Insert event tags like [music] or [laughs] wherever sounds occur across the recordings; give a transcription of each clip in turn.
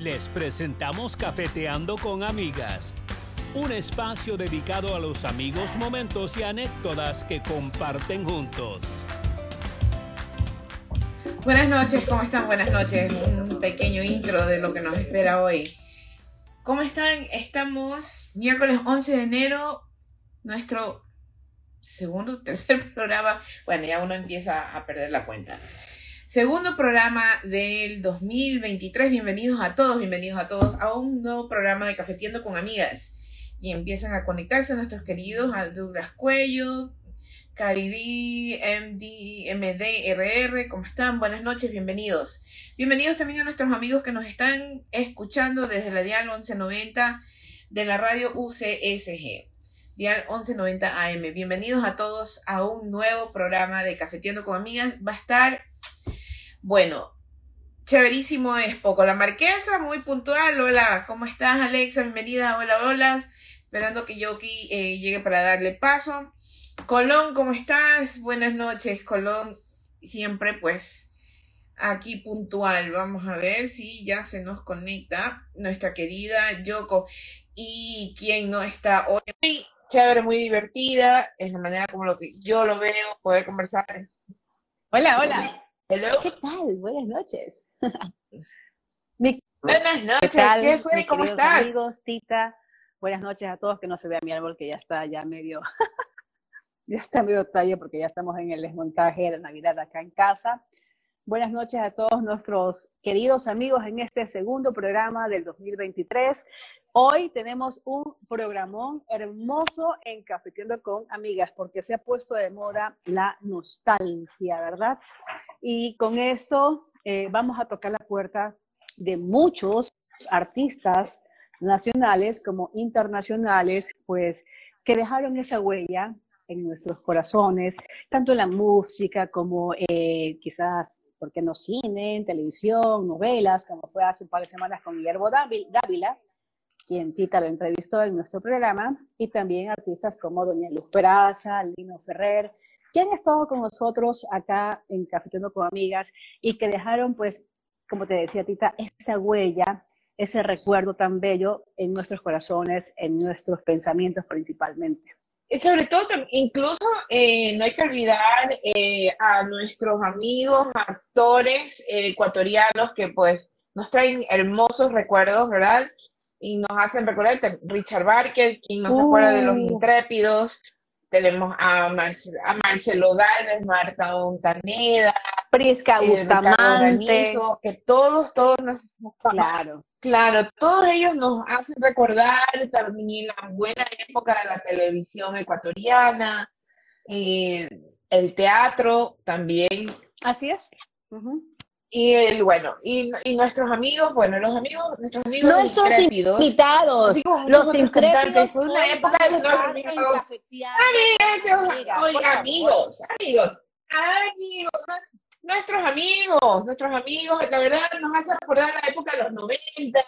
Les presentamos Cafeteando con Amigas, un espacio dedicado a los amigos, momentos y anécdotas que comparten juntos. Buenas noches, ¿cómo están? Buenas noches. Un pequeño intro de lo que nos espera hoy. ¿Cómo están? Estamos miércoles 11 de enero, nuestro segundo, tercer [laughs] programa. Bueno, ya uno empieza a perder la cuenta. Segundo programa del 2023. Bienvenidos a todos, bienvenidos a todos a un nuevo programa de Cafetiendo con Amigas. Y empiezan a conectarse nuestros queridos a Douglas Cuello, Caridí, MD, MD, RR. ¿Cómo están? Buenas noches, bienvenidos. Bienvenidos también a nuestros amigos que nos están escuchando desde la Dial 1190 de la radio UCSG. Dial 1190 AM. Bienvenidos a todos a un nuevo programa de Cafetiendo con Amigas. Va a estar bueno, chéverísimo es Poco la Marquesa, muy puntual. Hola, ¿cómo estás, Alexa? Bienvenida. Hola, hola. Esperando que Yoki eh, llegue para darle paso. Colón, ¿cómo estás? Buenas noches, Colón. Siempre, pues, aquí puntual. Vamos a ver si ya se nos conecta nuestra querida Yoko. Y quien no está hoy. Muy chévere, muy divertida. Es la manera como lo que yo lo veo, poder conversar. Hola, hola. ¿Qué tal? Buenas noches. [laughs] Buenas noches. ¿Qué, fue? ¿Cómo estás? amigos, Tita. Buenas noches a todos. Que no se vea mi árbol, que ya está ya medio, [laughs] ya está medio tallo porque ya estamos en el desmontaje de la Navidad acá en casa. Buenas noches a todos nuestros queridos amigos en este segundo programa del 2023. Hoy tenemos un programón hermoso en Cafetiendo con Amigas, porque se ha puesto de moda la nostalgia, ¿verdad? Y con esto eh, vamos a tocar la puerta de muchos artistas nacionales como internacionales, pues que dejaron esa huella en nuestros corazones, tanto en la música como eh, quizás, ¿por qué no cine, en televisión, novelas, como fue hace un par de semanas con Guillermo Dávila, quien Tita lo entrevistó en nuestro programa, y también artistas como Doña Luz Peraza, Lino Ferrer, que han estado con nosotros acá en Cafeteando con Amigas y que dejaron, pues, como te decía Tita, esa huella, ese recuerdo tan bello en nuestros corazones, en nuestros pensamientos principalmente. Sobre todo, incluso eh, no hay que olvidar eh, a nuestros amigos, actores eh, ecuatorianos que pues nos traen hermosos recuerdos, ¿verdad? Y nos hacen recordar Richard Barker, quien nos acuerda de los uh. intrépidos, tenemos a, a Marcelo Galvez, Marta Montaneda, Prisca Bustamante, que todos, todos nos, claro. Claro, todos ellos nos hacen recordar también la buena época de la televisión ecuatoriana, eh, el teatro también. Así es. Y el, bueno, y, y, nuestros amigos, bueno, los amigos, nuestros amigos nuestros invitados, los intrépidos, fue una época de los amigos. Oiga, amigos, amigos, amigos, nuestros amigos, nuestros amigos, la verdad nos hace recordar la época de los 90,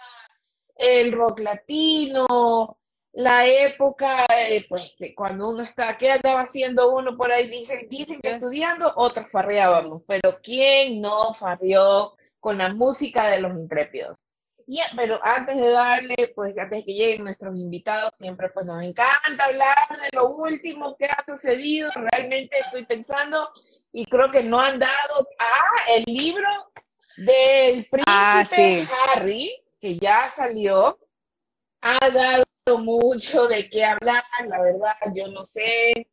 el rock latino, la época, pues, de cuando uno está, ¿qué andaba haciendo uno por ahí? Dicen, dicen que estudiando, otros farreábamos, pero ¿quién no farreó con la música de los intrépidos? Y, pero antes de darle, pues antes de que lleguen nuestros invitados, siempre pues nos encanta hablar de lo último que ha sucedido. Realmente estoy pensando y creo que no han dado a el libro del ah, príncipe Harry, que ya salió, ha dado mucho de qué hablar, la verdad, yo no sé.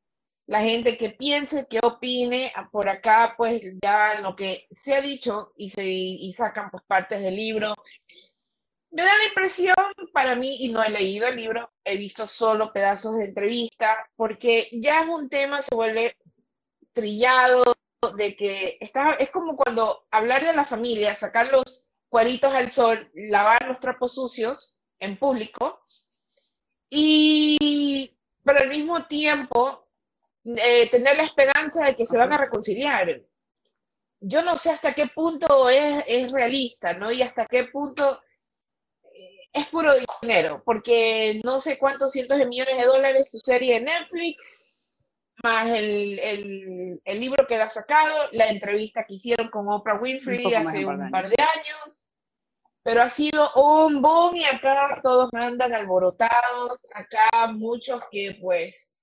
La gente que piense, que opine, ah, por acá, pues ya lo que se ha dicho y, se, y sacan pues partes del libro. Me da la impresión, para mí, y no he leído el libro, he visto solo pedazos de entrevista, porque ya es un tema, se vuelve trillado, de que está, es como cuando hablar de la familia, sacar los cuaritos al sol, lavar los trapos sucios en público, y, pero al mismo tiempo, eh, tener la esperanza de que se van a reconciliar. Yo no sé hasta qué punto es, es realista, ¿no? Y hasta qué punto eh, es puro dinero, porque no sé cuántos cientos de millones de dólares tu serie de Netflix, más el, el, el libro que ha sacado, la entrevista que hicieron con Oprah Winfrey hace un par de años. Pero ha sido un boom y acá todos andan alborotados, acá muchos que pues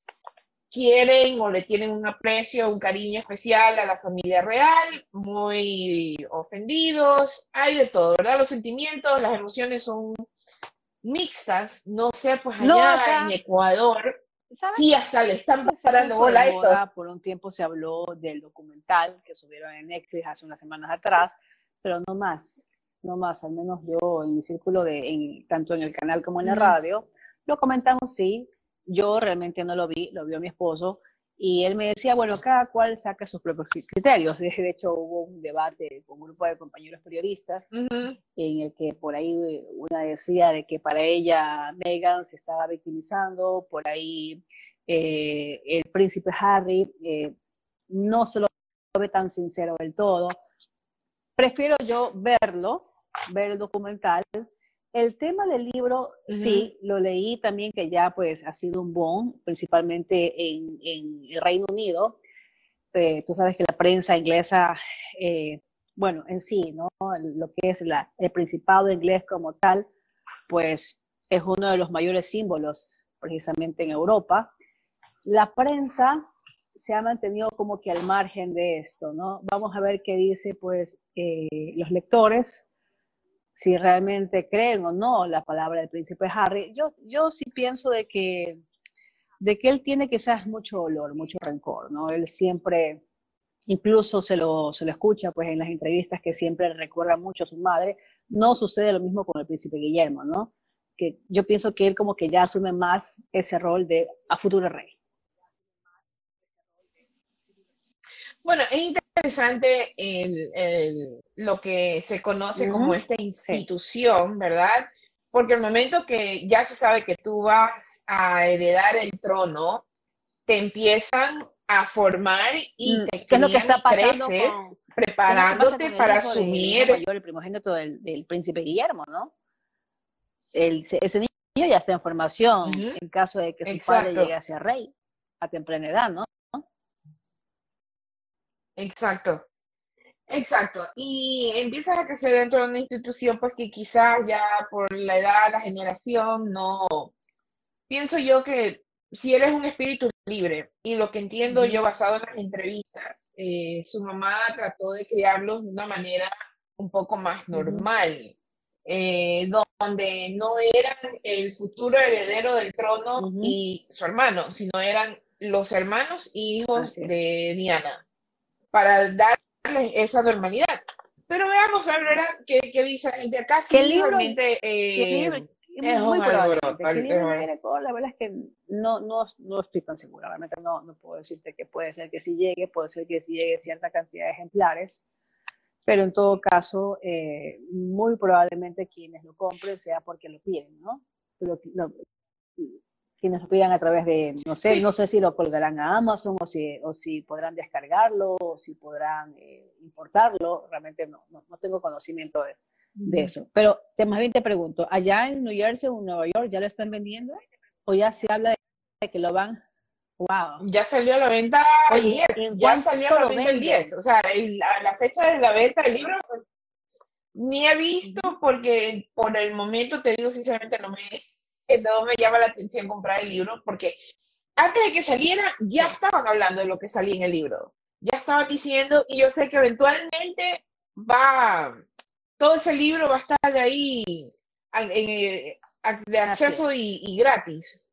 quieren o le tienen un aprecio, un cariño especial a la familia real, muy ofendidos, hay de todo, ¿verdad? Los sentimientos, las emociones son mixtas, no sé, pues allá en Ecuador, sí, hasta le están pasando bola esto. Por un tiempo se habló del documental que subieron en Netflix hace unas semanas atrás, pero no más, no más, al menos yo en mi círculo, de, tanto en el canal como en la radio, lo comentamos, sí, yo realmente no lo vi, lo vio mi esposo, y él me decía, bueno, cada cual saca sus propios criterios. [laughs] De hecho, hubo un debate con un grupo de compañeros periodistas en el que por ahí una decía de que para ella Meghan se estaba victimizando, por ahí eh, el príncipe Harry eh, no se lo ve tan sincero del todo. Prefiero yo verlo, ver el documental, el tema del libro, sí, lo leí también que ya pues ha sido un boom, principalmente en, el Reino Unido. Eh, tú sabes que la prensa inglesa, eh, bueno, en sí, ¿no? Lo que es la, el Principado inglés como tal, pues es uno de los mayores símbolos precisamente en Europa. La prensa se ha mantenido como que al margen de esto, ¿no? Vamos a ver qué dice pues eh, los lectores si realmente creen o no la palabra del príncipe Harry. Yo, yo sí pienso de que, de que él tiene quizás mucho dolor, mucho rencor, ¿no? Él siempre, incluso se lo, se lo escucha pues en las entrevistas que siempre recuerda mucho a su madre. No sucede lo mismo con el príncipe Guillermo, ¿no? Que yo pienso que él como que ya asume más ese rol de a futuro rey. Bueno, es interesante el, lo que se conoce como esta institución, ¿verdad? Porque el momento que ya se sabe que tú vas a heredar el trono, te empiezan a formar y mm, te ¿Qué es lo que está pasando creces preparándote para asumir. El, primogénito del, príncipe Guillermo, ¿no? ese niño ya está en formación en caso de que su padre llegue a ser rey a temprana edad, ¿no? Exacto. Exacto. Y empiezas a crecer dentro de una institución, pues que quizás ya por la edad, la generación, no. Pienso yo que si eres un espíritu libre, y lo que entiendo yo basado en las entrevistas, eh, su mamá trató de criarlos de una manera un poco más normal, eh, donde no eran el futuro heredero del trono y su hermano, sino eran los hermanos y hijos de Diana para darles esa normalidad. Pero veamos, Gabriela, qué, qué dice de acá. Sí, el libro, eh, es muy probable. libro la verdad es que no, no, no estoy tan segura, realmente no, no puedo decirte que puede ser que sí llegue, puede ser que sí llegue cierta cantidad de ejemplares, pero en todo caso, eh, muy probablemente quienes lo compren sea porque lo piden, ¿no? Lo, quienes lo pidan a través de, no sé, no sé si lo colgarán a Amazon o si, o si podrán descargarlo o si podrán eh, importarlo, realmente no, no, tengo conocimiento de, de, eso. Pero te, más bien te pregunto, ¿allá en New Jersey o Nueva York ya lo están vendiendo? ¿O ya se habla de que lo van? Wow. Ya salió a la venta el 10, ya salió a la venta el 10, o sea, la, fecha de la venta del libro pues, ni he visto porque por el momento te digo sinceramente no me no me llama la atención comprar el libro porque antes de que saliera ya estaban hablando de lo que salía en el libro. Ya estaban diciendo y yo sé que eventualmente va, todo ese libro va a estar ahí eh, de acceso y, gratis.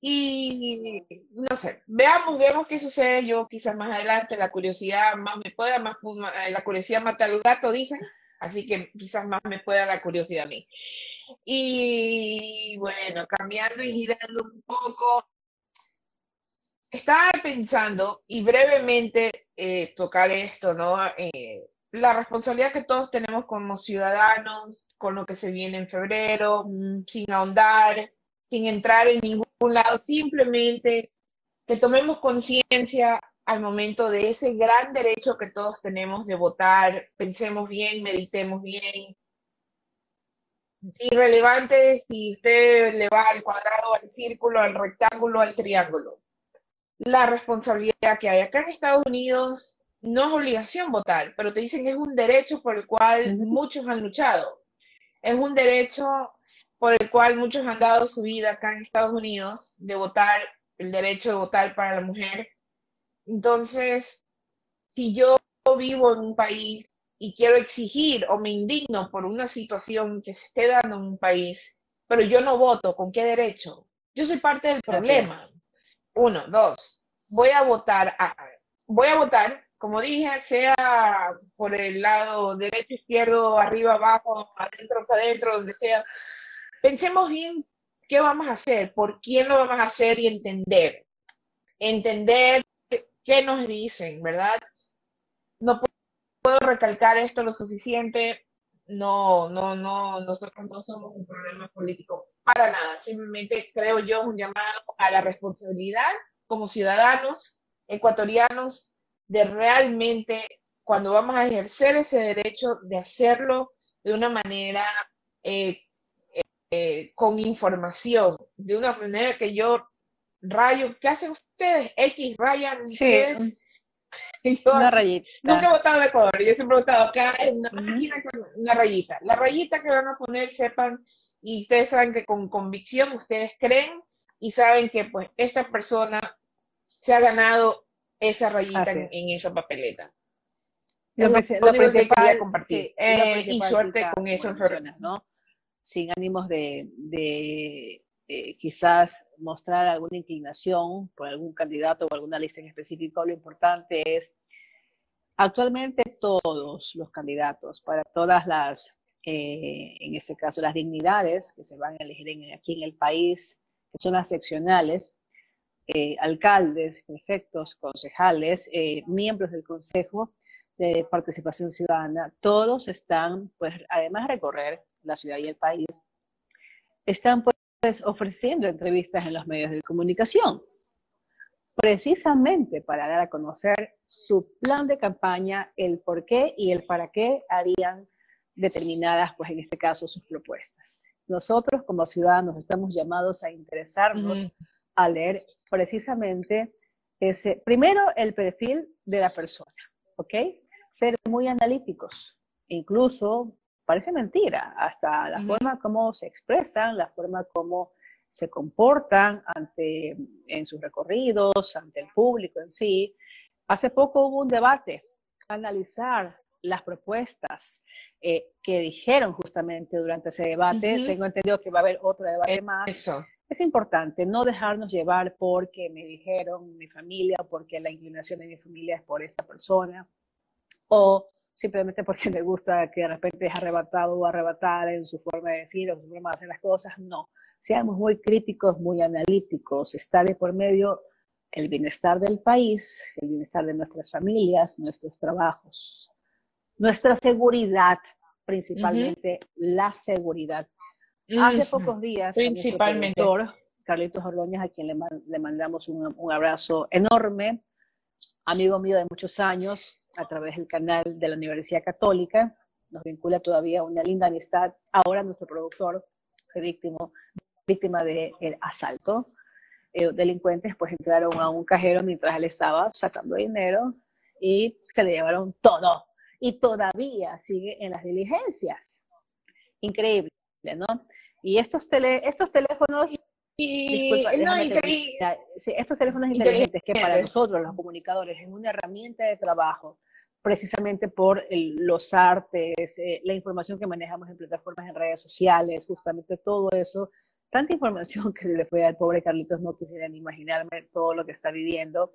Y no sé, veamos, veamos qué sucede. Yo quizás más adelante la curiosidad más me pueda, más la curiosidad mata al gato, dicen. Así que quizás más me pueda la curiosidad a mí. Y bueno, cambiando y girando un poco, estaba pensando y brevemente eh, tocar esto, ¿no? Eh, la responsabilidad que todos tenemos como ciudadanos con lo que se viene en febrero, mm, sin ahondar, sin entrar en ningún lado, simplemente que tomemos conciencia al momento de ese gran derecho que todos tenemos de votar, pensemos bien, meditemos bien, irrelevante si usted le va al cuadrado, al círculo, al rectángulo, al triángulo. La responsabilidad que hay acá en Estados Unidos no es obligación votar, pero te dicen que es un derecho por el cual muchos han luchado. Es un derecho por el cual muchos han dado su vida acá en Estados Unidos, de votar, el derecho de votar para la mujer. Entonces, si yo vivo en un país y quiero exigir o me indigno por una situación que se esté dando en un país, pero yo no voto, ¿con qué derecho? Yo soy parte del problema. Uno, dos, voy a votar, voy a votar, como dije, sea por el lado derecho, izquierdo, arriba, abajo, adentro, para adentro, donde sea. Pensemos bien qué vamos a hacer, por quién lo vamos a hacer y entender. Entender qué nos dicen, ¿verdad? No puedo recalcar esto lo suficiente. No, no, no, nosotros no somos un problema político para nada. Simplemente creo yo un llamado a la responsabilidad como ciudadanos ecuatorianos de realmente, cuando vamos a ejercer ese derecho, de hacerlo de una manera eh, eh, con información, de una manera que yo rayo, ¿qué hacen ustedes? X rayan ustedes una rayita. Nunca he votado de Ecuador, yo siempre he votado acá en una una rayita. La rayita que van a poner, sepan, y ustedes saben que con convicción ustedes creen y saben que pues esta persona se ha ganado esa rayita en, esa papeleta. Lo, lo, que quería compartir. Eh, y suerte con eso. ¿no? Sin ánimos de eh, quizás mostrar alguna inclinación por algún candidato o alguna lista en específico, lo importante es actualmente todos los candidatos para todas las, eh, en este caso, las dignidades que se van a elegir aquí en el país, que son las seccionales, eh, alcaldes, prefectos, concejales, miembros del Consejo de Participación Ciudadana, todos están, pues, además de recorrer la ciudad y el país, están pues ofreciendo entrevistas en los medios de comunicación, precisamente para dar a conocer su plan de campaña, el por qué y el para qué harían determinadas, pues en este caso, sus propuestas. Nosotros como ciudadanos estamos llamados a interesarnos, a leer precisamente ese, primero el perfil de la persona, ¿ok? Ser muy analíticos, incluso parece mentira, hasta la forma como se expresan, la forma como se comportan ante, en sus recorridos, ante el público en sí. Hace poco hubo un debate, analizar las propuestas eh, que dijeron justamente durante ese debate. Tengo entendido que va a haber otro debate más. Eso. Es importante no dejarnos llevar porque me dijeron mi familia o porque la inclinación de mi familia es por esta persona o simplemente porque me gusta que de repente es arrebatado o arrebatada en su forma de decir o su forma de hacer las cosas. No, seamos muy críticos, muy analíticos. Está de por medio el bienestar del país, el bienestar de nuestras familias, nuestros trabajos, nuestra seguridad, principalmente la seguridad. Hace pocos días, principalmente. Carlitos Ordóñez, a quien le, le mandamos un, un abrazo enorme, amigo mío de muchos años, a través del canal de la Universidad Católica, nos vincula todavía una linda amistad. Ahora nuestro productor fue víctima, víctima de asalto. Eh, delincuentes pues entraron a un cajero mientras él estaba sacando dinero y se le llevaron todo. Y todavía sigue en las diligencias. Increíble, ¿no? Y estos, tele, estos teléfonos y estos teléfonos inteligentes que para nosotros los comunicadores es una herramienta de trabajo precisamente por los artes, eh, la información que manejamos en plataformas en redes sociales, justamente todo eso, tanta información [laughs] que se le fue al pobre Carlitos, no quisiera ni imaginarme todo lo que está viviendo.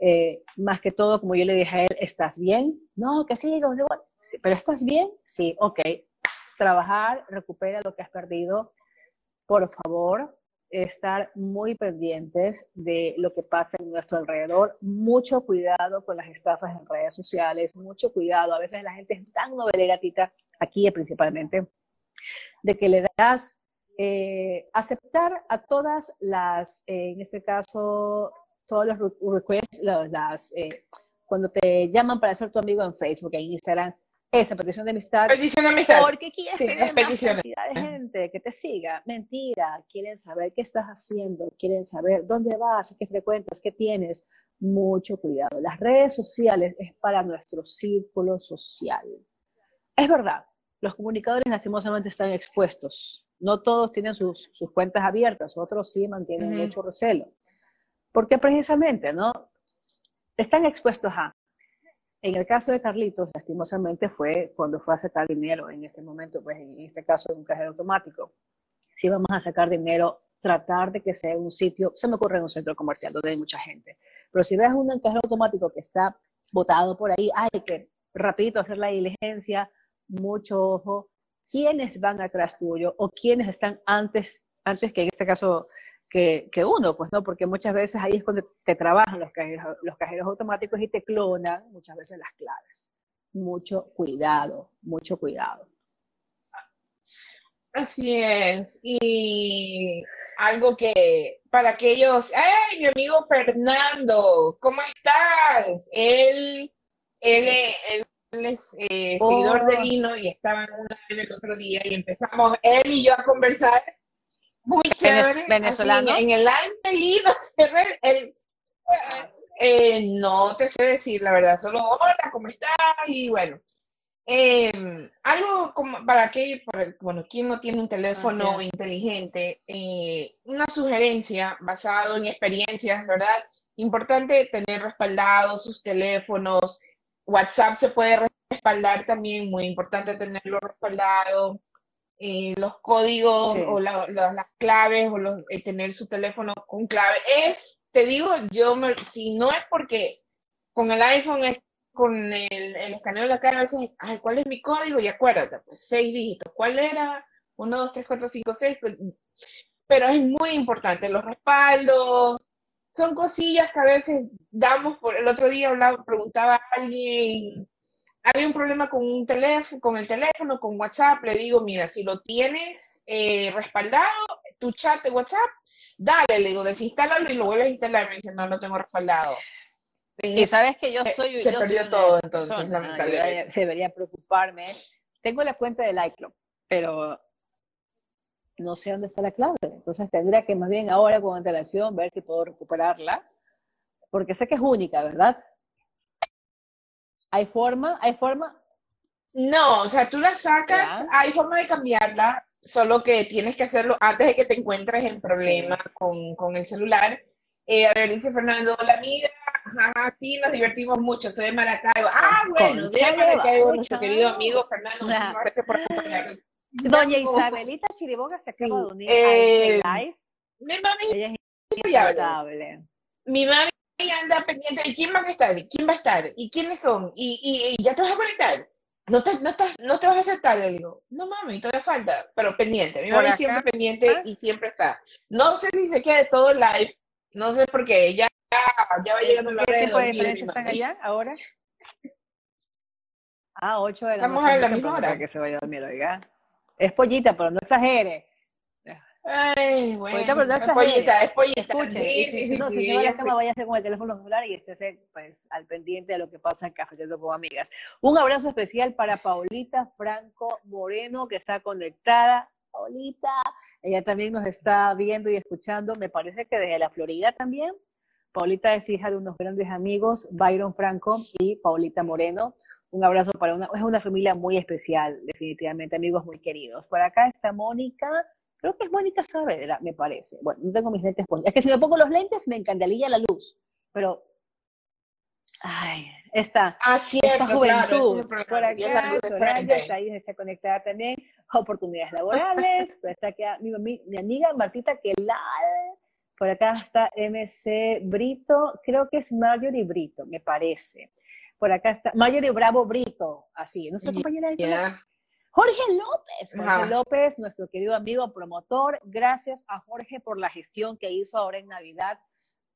Eh, más que todo, como yo le dije a él, ¿estás bien? No, que sí, pero ¿estás bien? Sí, ok. Trabajar, recupera lo que has perdido, por favor, estar muy pendientes de lo que pasa en nuestro alrededor, mucho cuidado con las estafas en redes sociales, mucho cuidado, a veces la gente es tan novelera, Tita, aquí principalmente, de que le das eh, aceptar a todas las, eh, en este caso, todos los requests, las, eh, cuando te llaman para ser tu amigo en Facebook, en Instagram, esa petición de amistad. Petición de amistad. Porque quieres sí, tener más de gente que te siga. Mentira. Quieren saber qué estás haciendo. Quieren saber dónde vas, qué frecuentas, qué tienes. Mucho cuidado. Las redes sociales es para nuestro círculo social. Es verdad. los comunicadores lastimosamente están expuestos. No todos tienen sus, sus cuentas abiertas, otros sí mantienen mucho recelo. Porque precisamente, ¿no? Están expuestos a. En el caso de Carlitos, lastimosamente fue cuando fue a sacar dinero en ese momento, pues en este caso en un cajero automático. Si vamos a sacar dinero, tratar de que sea un sitio, se me ocurre en un centro comercial donde hay mucha gente, pero si ves un cajero automático que está botado por ahí, hay que rapidito hacer la diligencia, mucho ojo, quiénes van atrás tuyo o quiénes están antes, antes que en este caso que, que, uno, pues no, porque muchas veces ahí es cuando te trabajan los cajeros, los cajeros automáticos y te clonan muchas veces las claves. Mucho cuidado, mucho cuidado. Así es. Y algo que para aquellos, ¡ay, mi amigo Fernando! ¿Cómo estás? Él, él, él es eh, seguidor de Lino y estaba en una el otro día y empezamos él y yo a conversar muy chévere. Venezolano. en el de Lino Ferrer, eh, no te sé decir la verdad, solo hola, ¿cómo estás? Y bueno, eh, algo como para aquellos, bueno, quien no tiene un teléfono inteligente, eh, una sugerencia basado en experiencias, ¿verdad? Importante tener respaldados sus teléfonos. WhatsApp se puede respaldar también, muy importante tenerlo respaldado. Eh, los códigos o las claves o los, tener su teléfono con clave. Es, te digo, yo, me, si no es porque con el iPhone es con el, el escaneo de la cara, a veces, ay, ¿cuál es mi código? Y acuérdate, pues seis dígitos. ¿Cuál era? Uno, dos, tres, cuatro, cinco, seis. Pues, pero es muy importante, los respaldos, son cosillas que a veces damos por, el otro día hablaba, preguntaba a alguien, hay un problema con un teléfono, con el teléfono, con WhatsApp, le digo, mira, si lo tienes eh, respaldado, tu chat de WhatsApp, dale, le digo, desinstálalo y lo vuelves a instalar. Me dice, no, lo tengo respaldado. Y sabes que yo soy. Se yo perdió todo, entonces, debería, preocuparme. Tengo la cuenta del iCloud, pero no sé dónde está la clave. Entonces tendría que más bien ahora con antelación ver si puedo recuperarla, porque sé que es única, ¿verdad? ¿Hay forma? ¿Hay forma? No, o sea, tú la sacas, hay forma de cambiarla, solo que tienes que hacerlo antes de que te encuentres en problema con, con, el celular. Eh, a ver, dice Fernando, la amiga Ajá, sí, nos divertimos mucho. Soy de Maracaibo. Ah, bueno, de Maracaibo, nuestro querido amigo Fernando. Muchas gracias por acompañarnos. Doña Isabelita Chiriboga se acaba de unir a este eh, live. Mi mami Ella es Mi mami anda pendiente de quién va a estar, quién va a estar, y quiénes son, y, y, ya te vas a conectar. No te, no, no te vas a acertar, le digo, no mami, todavía falta, pero pendiente, mi mami siempre pendiente ¿Ah? y siempre está. No sé si se quede todo el live, no sé por qué, ella ya va llegando la hora ¿Qué tipo de diferencia están allá ahora? Ah, 8 de la Estamos noche. a la misma hora. que se vaya a dormir, oiga. Es pollita, pero no exagere. Ay, bueno. Pollita, pero no. Es pollita, es pollita. Escuche, sí, sí, sí, no, si se va a la cama, hacer con el teléfono celular y esté pues, al pendiente de lo que pasa en Cafeteando con Amigas. Un abrazo especial para Paulita Franco Moreno, que está conectada. Paulita, ella también nos está viendo y escuchando, me parece que desde la Florida también. Paulita es hija de unos grandes amigos, Byron Franco y Paulita Moreno. Un abrazo para una, es una familia muy especial, definitivamente, amigos muy queridos. Por acá está Mónica, creo que es Mónica Saavedra, me parece. Bueno, no tengo mis lentes Es que si me pongo los lentes me encandalilla la luz, pero Ay, esta, ah, esta juventud. por acá, Soraya está ahí, está conectada también. Oportunidades laborales. por está aquí mi, mi, mi, amiga Martita Quelal, por acá está MC Brito, creo que es Marjorie Brito, me parece. Por acá está Marjorie Bravo Brito, así, nuestra compañera de Jorge López, Jorge López, nuestro querido amigo promotor, gracias a Jorge por la gestión que hizo ahora en Navidad,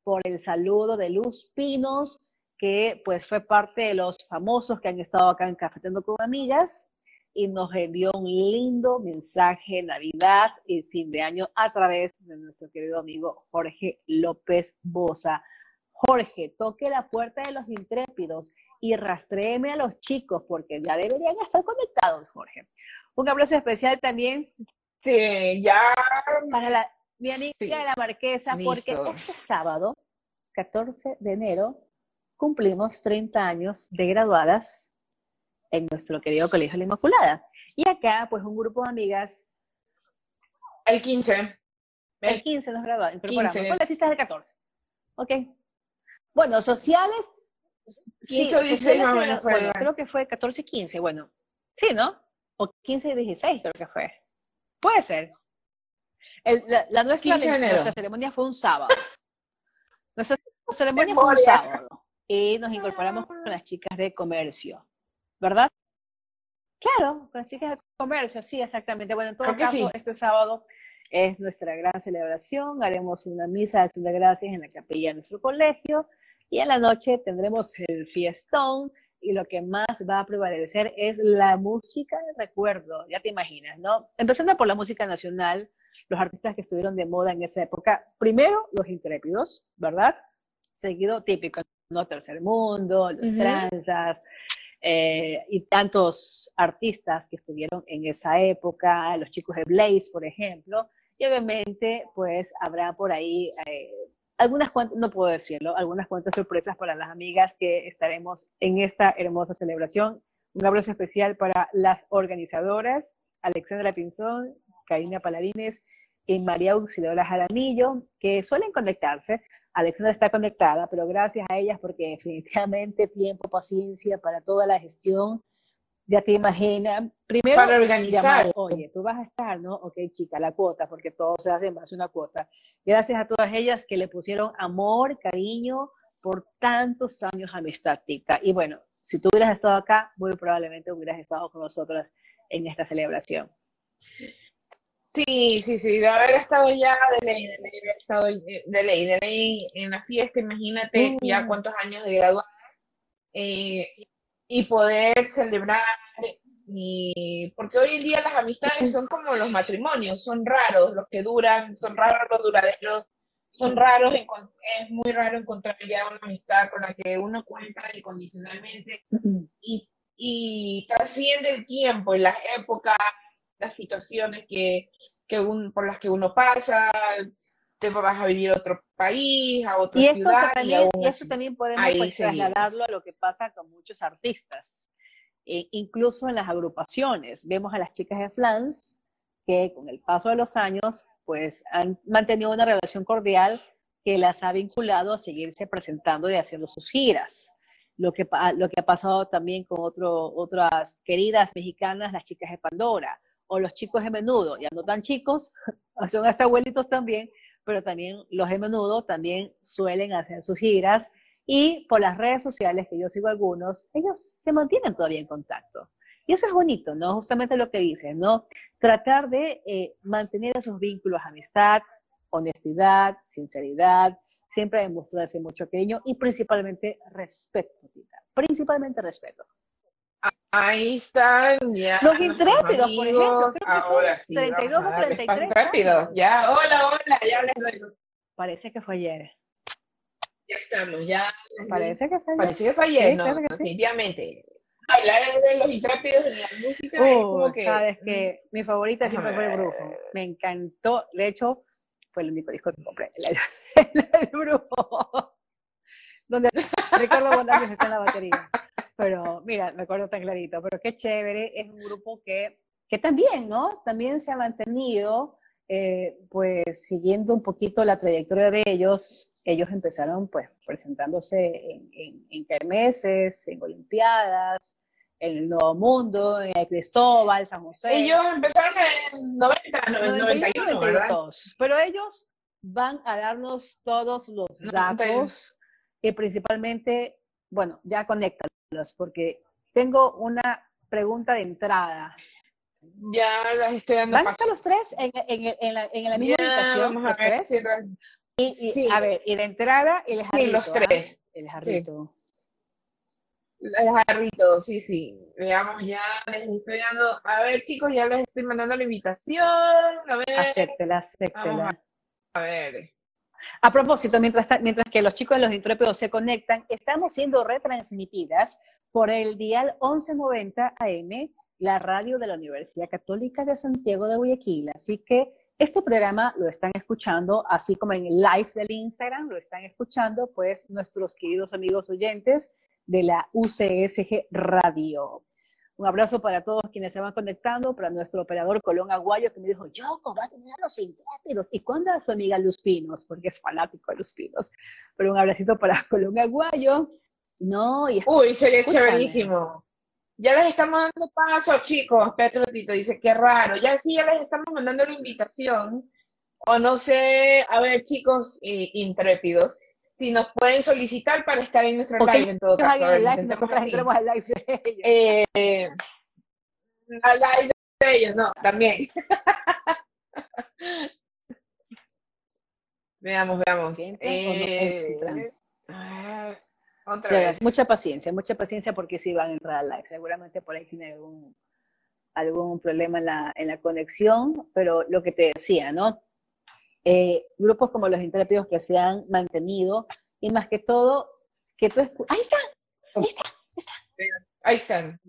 por el saludo de Luz Pinos, que pues fue parte de los famosos que han estado acá en Cafeteando con Amigas y nos envió un lindo mensaje Navidad y fin de año a través de nuestro querido amigo Jorge López Boza. Jorge, toque la puerta de los intrépidos y rastréeme a los chicos porque ya deberían estar conectados, Jorge. Un abrazo especial también. Sí, ya. Para la, mi amiga de la Marquesa, porque este sábado, 14 de enero, cumplimos 30 años de graduadas en nuestro querido Colegio La Inmaculada. Y acá, pues un grupo de amigas. El 15. El 15 nos graduamos, incorporamos. Con las citas del 14. Ok. Bueno, sociales. 15 o 16 más o menos. Bueno, creo que fue 14 15, bueno. Sí, ¿no? O 15 y 16 creo que fue. Puede ser. la, nuestra, nuestra ceremonia fue un sábado. Nuestra [laughs] ceremonia fue un sábado. Y nos incorporamos con las chicas de comercio. ¿Verdad? Claro, con las chicas de comercio, sí, exactamente. Bueno, en todo caso, este sábado es nuestra gran celebración. Haremos una misa de acción de gracias en la capilla de nuestro colegio y en la noche tendremos el fiestón y lo que más va a prevalecer es la música de recuerdo, ya te imaginas, ¿no? Empezando por la música nacional, los artistas que estuvieron de moda en esa época, primero los intrépidos, ¿verdad? Seguido típico, ¿no? Tercer Mundo, los tranzas, eh, y tantos artistas que estuvieron en esa época, los chicos de Blaze, por ejemplo, y obviamente pues habrá por ahí eh, algunas cuantas, no puedo decirlo, algunas cuantas sorpresas para las amigas que estaremos en esta hermosa celebración. Un abrazo especial para las organizadoras, Alexandra Pinzón, Karina Paladines y María Auxiliadora Jaramillo, que suelen conectarse. Alexandra está conectada, pero gracias a ellas porque definitivamente tiempo, paciencia para toda la gestión. Ya te imaginas. Primero, para organizar. Oye, tú vas a estar, ¿no? Ok, chica, la cuota, porque todo se hace en base a una cuota. Gracias a todas ellas que le pusieron amor, cariño por tantos años amistad, Tita. Y bueno, si tú hubieras estado acá, muy probablemente hubieras estado con nosotras en esta celebración. Sí, sí, sí, de haber estado ya de ley, de ley, haber estado de ley, de ley en la fiesta, imagínate ya mm. cuántos años de graduada eh, y poder celebrar, y porque hoy en día las amistades son como los matrimonios, son raros los que duran, son raros los duraderos, son raros, es muy raro encontrar ya una amistad con la que uno cuenta incondicionalmente y, y trasciende el tiempo y las épocas las situaciones que, que por las que uno pasa, te vas a vivir a otro país, a otra y esto ciudad. También, y, eso también podemos pues, trasladarlo a lo que pasa con muchos artistas, e incluso en las agrupaciones. Vemos a las chicas de Flans que con el paso de los años pues han mantenido una relación cordial que las ha vinculado a seguirse presentando y haciendo sus giras. Lo que, lo que ha pasado también con otro, otras queridas mexicanas, las chicas de Pandora, o los chicos de menudo, ya no tan chicos, [laughs] son hasta abuelitos también, pero también los de menudo también suelen hacer sus giras y por las redes sociales, que yo sigo algunos, ellos se mantienen todavía en contacto. Y eso es bonito, ¿no? Justamente lo que dicen, ¿no? Tratar de eh, mantener esos vínculos, amistad, honestidad, sinceridad, siempre demostrarse mucho cariño y principalmente respeto, principalmente respeto. Ahí están ya. Los intrépidos, por ejemplo. Ahora sí. 32 o 33. Intrépidos, ya. Hola, hola, ya les doy. Parece que fue ayer. Ya estamos, ya. Parece que fue ayer. Parece que fue ayer, ¿no? Definitivamente. Hablar de los intrépidos en la música es como que... Sabes que mi favorita siempre fue el brujo. Me encantó. De hecho, fue el único disco que compré. El, el, el brujo. [laughs] Donde Ricardo Bolaños está en la batería. Pero mira, me acuerdo tan clarito, pero qué chévere, es un grupo que, que también, ¿no? También se ha mantenido, eh, pues siguiendo un poquito la trayectoria de ellos, ellos empezaron pues presentándose en, en, en kermeses, en olimpiadas, en el Nuevo Mundo, en el Cristóbal, San José. Ellos empezaron en 90, 91, 92, pero ellos van a darnos todos los datos y principalmente, bueno, ya conectan porque tengo una pregunta de entrada. Ya las estoy dando. ¿Van a los tres en, en, en, la, en la, misma habitación? Vamos a ver, y, a ver, y de entrada el jarrito. Sí, los tres. El jarrito. Sí. El jarrito, sí, sí. Veamos, ya les estoy dando. A ver, chicos, ya les estoy mandando la invitación. A ver. Acéptela, acéptela. A ver. A propósito, mientras, mientras que los chicos de los intrépidos se conectan, estamos siendo retransmitidas por el dial 1190 AM, la radio de la Universidad Católica de Santiago de Guayaquil. Así que este programa lo están escuchando, así como en el live del Instagram, lo están escuchando, pues nuestros queridos amigos oyentes de la UCSG Radio. Un abrazo para todos quienes se van conectando, para nuestro operador Colón Aguayo, que me dijo, Yoko, va a tener a los intrépidos. ¿Y cuándo a su amiga Luz Pinos? Porque es fanático de Luz Pinos. Pero un abracito para [laughs] Colón Aguayo. No, y Uy, sería chéverísimo. Ya les estamos dando paso, chicos. Petro Tito dice, qué raro. Ya sí, ya les estamos mandando la invitación. O no sé, a ver, chicos eh, intrépidos, si nos pueden solicitar para estar en nuestro live en todo caso. El live, nosotros entremos al live de ellos. Eh, al live de ellos, no, también. [laughs] veamos, veamos. Eh, otra vez. Mucha paciencia, mucha paciencia porque si van a entrar al live. Seguramente por ahí tiene algún, algún problema en la, en la conexión, pero lo que te decía, ¿no? Eh, grupos como los intrépidos que se han mantenido y más que todo, que tú ¡Ahí están! Ahí están, ahí están.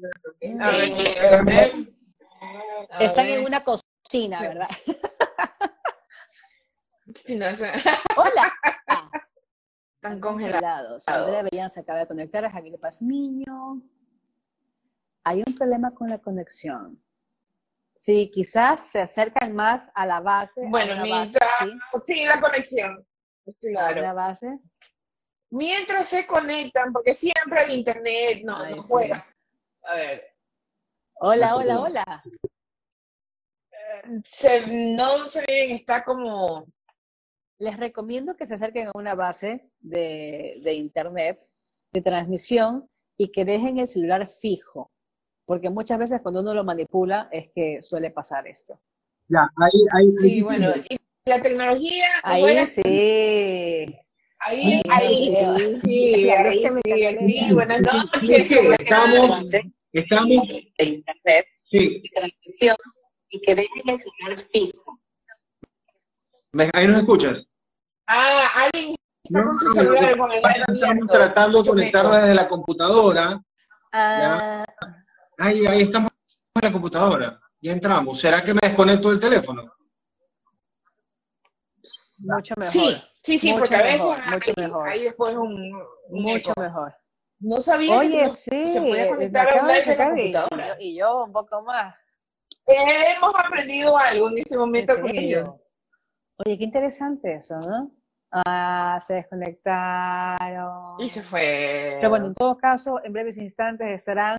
están en una cocina, ¿verdad? Hola. Están congelados. Andrea Bellán se acaba de conectar a Javier Pazmiño. Hay un problema con la conexión. Sí, quizás se acercan más a la base. Bueno, mientras, ¿sí? la conexión. Claro. la base. Mientras se conectan, porque siempre el internet no, juega. A ver. Hola, hola, hola. Se, no se bien, está como... Les recomiendo que se acerquen a una base de, de internet, de transmisión, y que dejen el celular fijo porque muchas veces cuando uno lo manipula es que suele pasar esto. Ya, ahí, ahí. Sí, bueno, y la tecnología. Ahí sí. Ahí, ahí, ahí, sí, ahí, sí, sí, buenas noches. Estamos, estamos en internet sí. y transmisión y que dejen el celular fijo. Ahí nos escuchas. Ah, alguien está con su celular con el Estamos tratando de conectar desde la computadora. Ah. Ahí, ahí estamos en la computadora. Ya entramos. ¿Será que me desconecto del teléfono? Mucho mejor. Sí, sí, sí, porque a veces mucho hay, mejor. hay después un, mucho mejor. No sabía Oye, que sí, se podía conectar a un live de la computadora. Y, yo un poco más. hemos aprendido algo en este momento con ellos. Oye, qué interesante eso, ¿no? Ah, se desconectaron. Y se fue. Pero bueno, en todo caso, en breves instantes estarán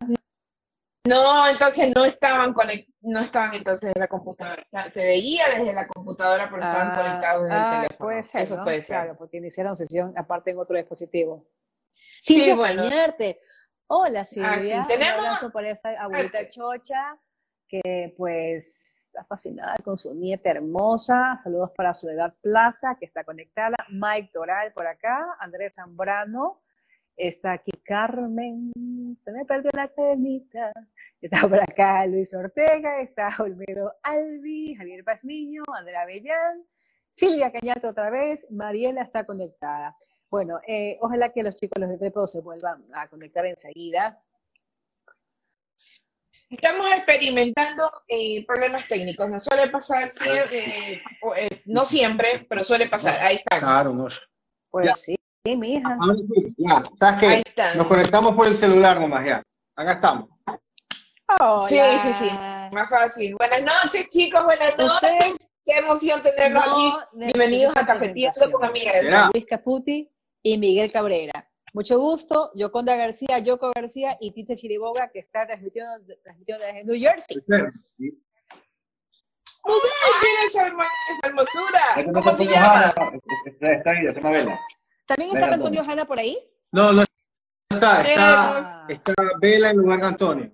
no, entonces no estaban no estaban entonces en la computadora. Se veía desde la computadora, pero estaban ah, conectados desde el ah, teléfono. Puede ser, Eso ¿no? puede ser. Claro, porque iniciaron sesión aparte en otro dispositivo. Sí, bueno. Cañarte. Hola, Silvia. Ah, sí, tenemos- Un abrazo para esa abuelita chocha que pues está fascinada con su nieta hermosa. Saludos para Soledad Plaza, que está conectada. Mike Toral por acá. Andrés Zambrano. Está aquí Carmen. Se me perdió la cadenita. Está por acá Luis Ortega. Está Olmedo Albi. Javier Pazmiño. Andrea Bellán. Silvia Cañato otra vez. Mariela está conectada. Bueno, eh, ojalá que los chicos los de Trepo se vuelvan a conectar enseguida. Estamos experimentando eh, problemas técnicos. Nos suele pasar, sí, eh, o, eh, no siempre, pero suele pasar. Ahí está. Claro, no. Pues Ya. sí, sí, mi hija. Ahora sí, ya. ¿Sabes Ahí qué? está. Nos conectamos por el celular nomás ya. Acá estamos. Sí, sí, sí. Más fácil. Buenas noches, chicos. Buenas noches. Ustedes Qué emoción tenerlos aquí. Bienvenidos a Cafeteando con. Amigas. Luis Caputi y Miguel Cabrera. Mucho gusto, Yoconda García, Yoko García y Tite Chiriboga, que está transmitiendo, transmitiendo desde New Jersey. Sí. ¿Quién es esa, herma- esa hermosura? ¿Cómo se llama? Está ahí, se Vela. ¿También está Antonio Hanna por ahí? No, no está. Está, está Vela en lugar de Antonio.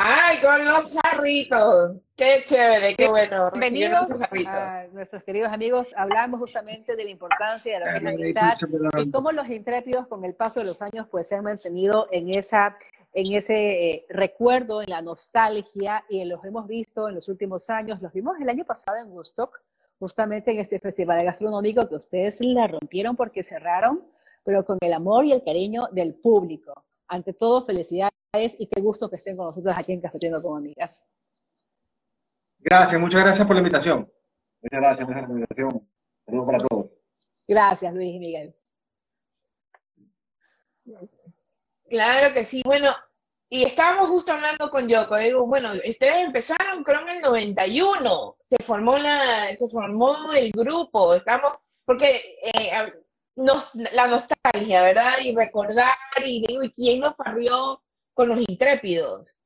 Ay, con los jarritos. Qué chévere, qué bueno. Bienvenidos a nuestros queridos amigos. Hablamos justamente de la importancia de la amistad y cómo los intrépidos con el paso de los años pues se han mantenido en esa en ese eh, recuerdo, en la nostalgia y los hemos visto en los últimos años. Los vimos el año pasado en Woodstock, justamente en este festival gastronómico que ustedes la rompieron porque cerraron, pero con el amor y el cariño del público. Ante todo, felicidades y qué gusto que estén con nosotros aquí en Cafetiendo con Amigas. Gracias, muchas gracias por la invitación. Muchas gracias por esa invitación. Saludos para todos. Gracias, Luis y Miguel. Claro que sí. Bueno, y estábamos justo hablando con Yoko. Digo, bueno, ustedes empezaron creo en el 91. Se formó la, se formó el grupo. Estamos, porque eh, nos, la nostalgia, ¿verdad? Y recordar y digo, ¿y quién nos parrió con los intrépidos?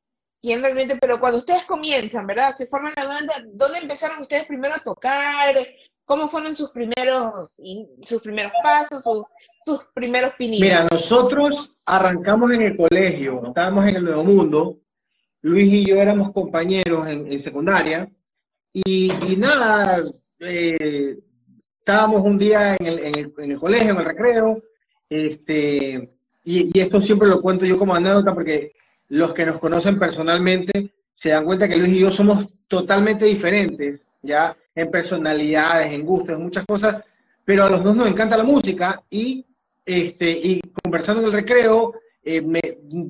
¿Quién realmente? Pero cuando ustedes comienzan, ¿verdad? Se forman la banda. ¿Dónde empezaron ustedes primero a tocar? ¿Cómo fueron sus primeros, sus primeros pasos, sus, sus primeros pinitos? Mira, nosotros arrancamos en el colegio, estábamos en el Nuevo Mundo, Luis y yo éramos compañeros en, secundaria, y, nada, eh, estábamos un día en el, en, el, en el, colegio, en el recreo, este, y, y, esto siempre lo cuento yo como anécdota porque los que nos conocen personalmente se dan cuenta que Luis y yo somos totalmente diferentes, ya en personalidades, en gustos, en muchas cosas, pero a los dos nos encanta la música y este, y conversando en el recreo, eh, me,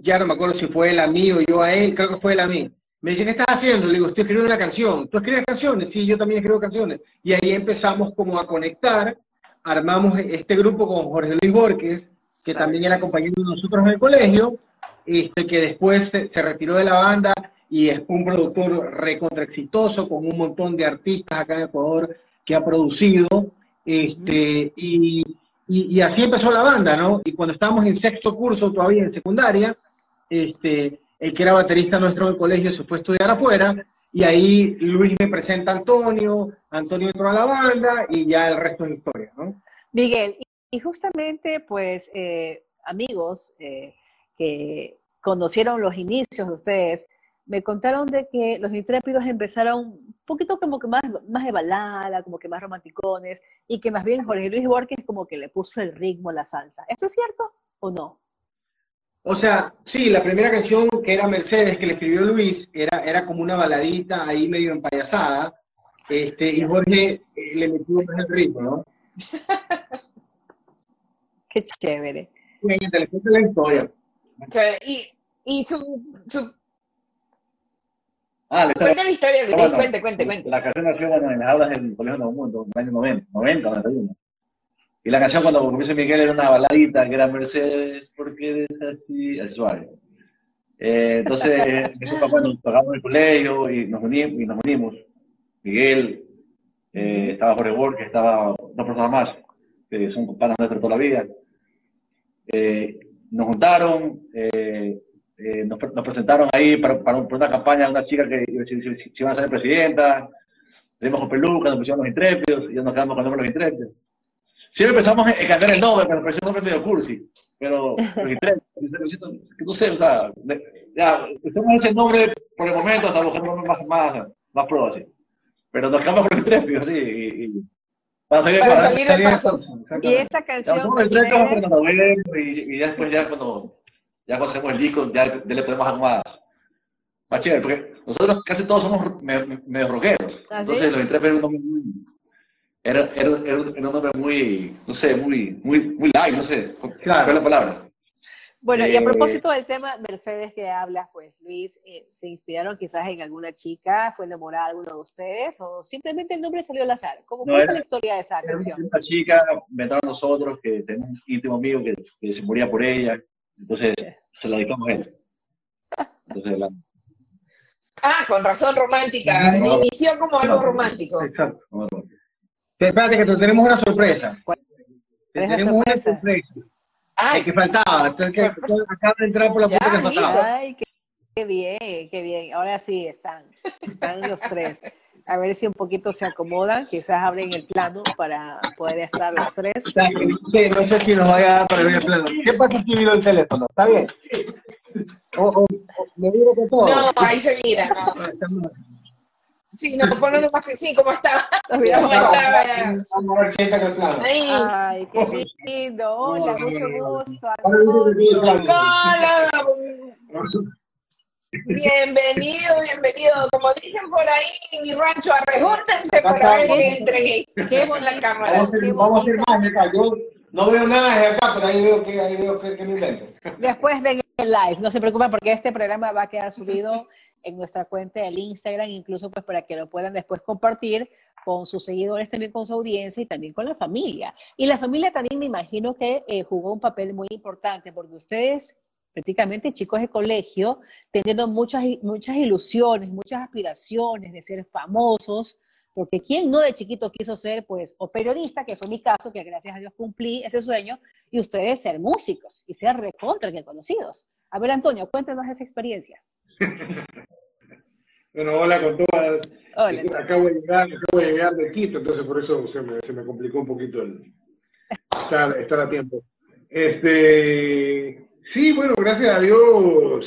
ya no me acuerdo si fue él a mí o yo a él, creo que fue él a mí. Me dice, ¿qué estás haciendo? Le digo, estoy escribiendo una canción. ¿Tú escribes canciones? Sí, yo también escribo canciones. Y ahí empezamos como a conectar, armamos este grupo con Jorge Luis Borges, que también era compañero de nosotros en el colegio, este, que después se, retiró de la banda y es un productor recontra exitoso con un montón de artistas acá en Ecuador que ha producido. Este, y, y, así empezó la banda, ¿no? Y cuando estábamos en sexto curso, todavía en secundaria, este, el que era baterista nuestro del colegio se fue a estudiar afuera, y ahí Luis me presenta a Antonio, Antonio entró a la banda, y ya el resto es historia, ¿no? Miguel, y justamente, pues, eh, amigos eh, que conocieron los inicios de ustedes, me contaron de que los intrépidos empezaron un poquito como que más, más de balada, como que más romanticones, y que más bien Jorge Luis Borges como que le puso el ritmo a la salsa. ¿Esto es cierto o no? O sea, sí, la primera canción que era Mercedes, que le escribió Luis, era, era como una baladita ahí medio empayasada, este, y Jorge eh, le metió el ritmo, ¿no? [laughs] Qué chévere. Muy interesante la historia. Y, y su, su Ah, cuenta la historia, bueno, cuente, cuente, cuente. La canción nació bueno, en las aulas del Colegio Nuevo Mundo, en el año 90, 90, 91. Y la canción cuando comienza Miguel era una baladita que era Mercedes, porque eres así, así suave. Eh, entonces, [laughs] bueno, tocamos en el colegio y nos unimos. Y nos unimos. Miguel, eh, estaba Jorge Borges, estaba dos personas más, que son compañeros nuestros toda la vida. Eh, nos juntaron, eh, eh, nos, presentaron ahí para, para, una campaña de una chica que se, iba a ser presidenta, tenemos con peluca, nos pusieron los intrépidos, y ya nos quedamos con el nombre de los intrépidos. Siempre pensamos en, cambiar el nombre, pero pareció un nombre medio cursi, pero no sé, o sea, ya, usamos ese nombre por el momento hasta buscar un nombre más, más, más pro, así. Pero nos quedamos con los intrépidos, sí, y, y para salir, para salir, salir paso. Y esa canción. y, y, ya después, ya cuando ya cuando tenemos el disco, ya, le podemos dar más, chévere, porque nosotros casi todos somos medio, rockeros. ¿Ah, Entonces, los intrépidos muy, era, era, era, un nombre muy, no sé, muy, muy, muy live, no sé, claro. es la palabra? Bueno, y a eh, propósito del tema Mercedes que hablas, pues Luis, eh, ¿se inspiraron quizás en alguna chica? ¿Fue enamorada de alguno de ustedes? ¿O simplemente el nombre salió al azar? ¿Cómo fue la historia de esa canción? Una chica, inventaron nosotros, que tenemos un íntimo amigo que, que se moría por ella, entonces se lo dedicamos a él. Entonces, la... Ah, con razón romántica. Inició como algo romántico. Exacto. Espérate que tenemos una sorpresa. tenemos una sorpresa. Ay, que faltaba. Entonces, acaba de entrar por la puerta que faltaba. Ay, qué, qué, bien, qué bien. Ahora sí están, están los tres. A ver si un poquito se acomodan, quizás abren el plano para poder estar los tres. Sí, no sé si nos vaya a dar para ver el plano. ¿Qué pasa si miro el teléfono? ¿Está bien? O, o, me miro con todo. No, ahí se mira. No. Sí, no, ponlo más que sí, ¿cómo está? [laughs] ¿Cómo está? Ay, qué lindo. Hola, mucho gusto. Hola. [laughs] Bienvenido, bienvenido. Como dicen por ahí en mi rancho, arrejúntense para ver que entren. Qué bonita cámara. Vamos a hacer más, Yo no veo nada desde acá, pero ahí veo que, ahí veo que, que me invento. Después ven el live, no se preocupen porque este programa va a quedar subido [laughs] en nuestra cuenta del Instagram, incluso pues para que lo puedan después compartir con sus seguidores, también con su audiencia y también con la familia. Y la familia también me imagino que eh, jugó un papel muy importante porque ustedes prácticamente chicos de colegio, teniendo muchas, muchas ilusiones, muchas aspiraciones de ser famosos, porque ¿quién no de chiquito quiso ser, pues, o periodista, que fue mi caso, que gracias a Dios cumplí ese sueño, y ustedes ser músicos y ser recontra que conocidos? A ver, Antonio, cuéntanos esa experiencia. [laughs] bueno, hola con todas. Hola. Acabo de llegar, acabo de llegar de Quito, entonces por eso se me, se me complicó un poquito el estar, estar a tiempo. Este, sí, bueno, gracias a Dios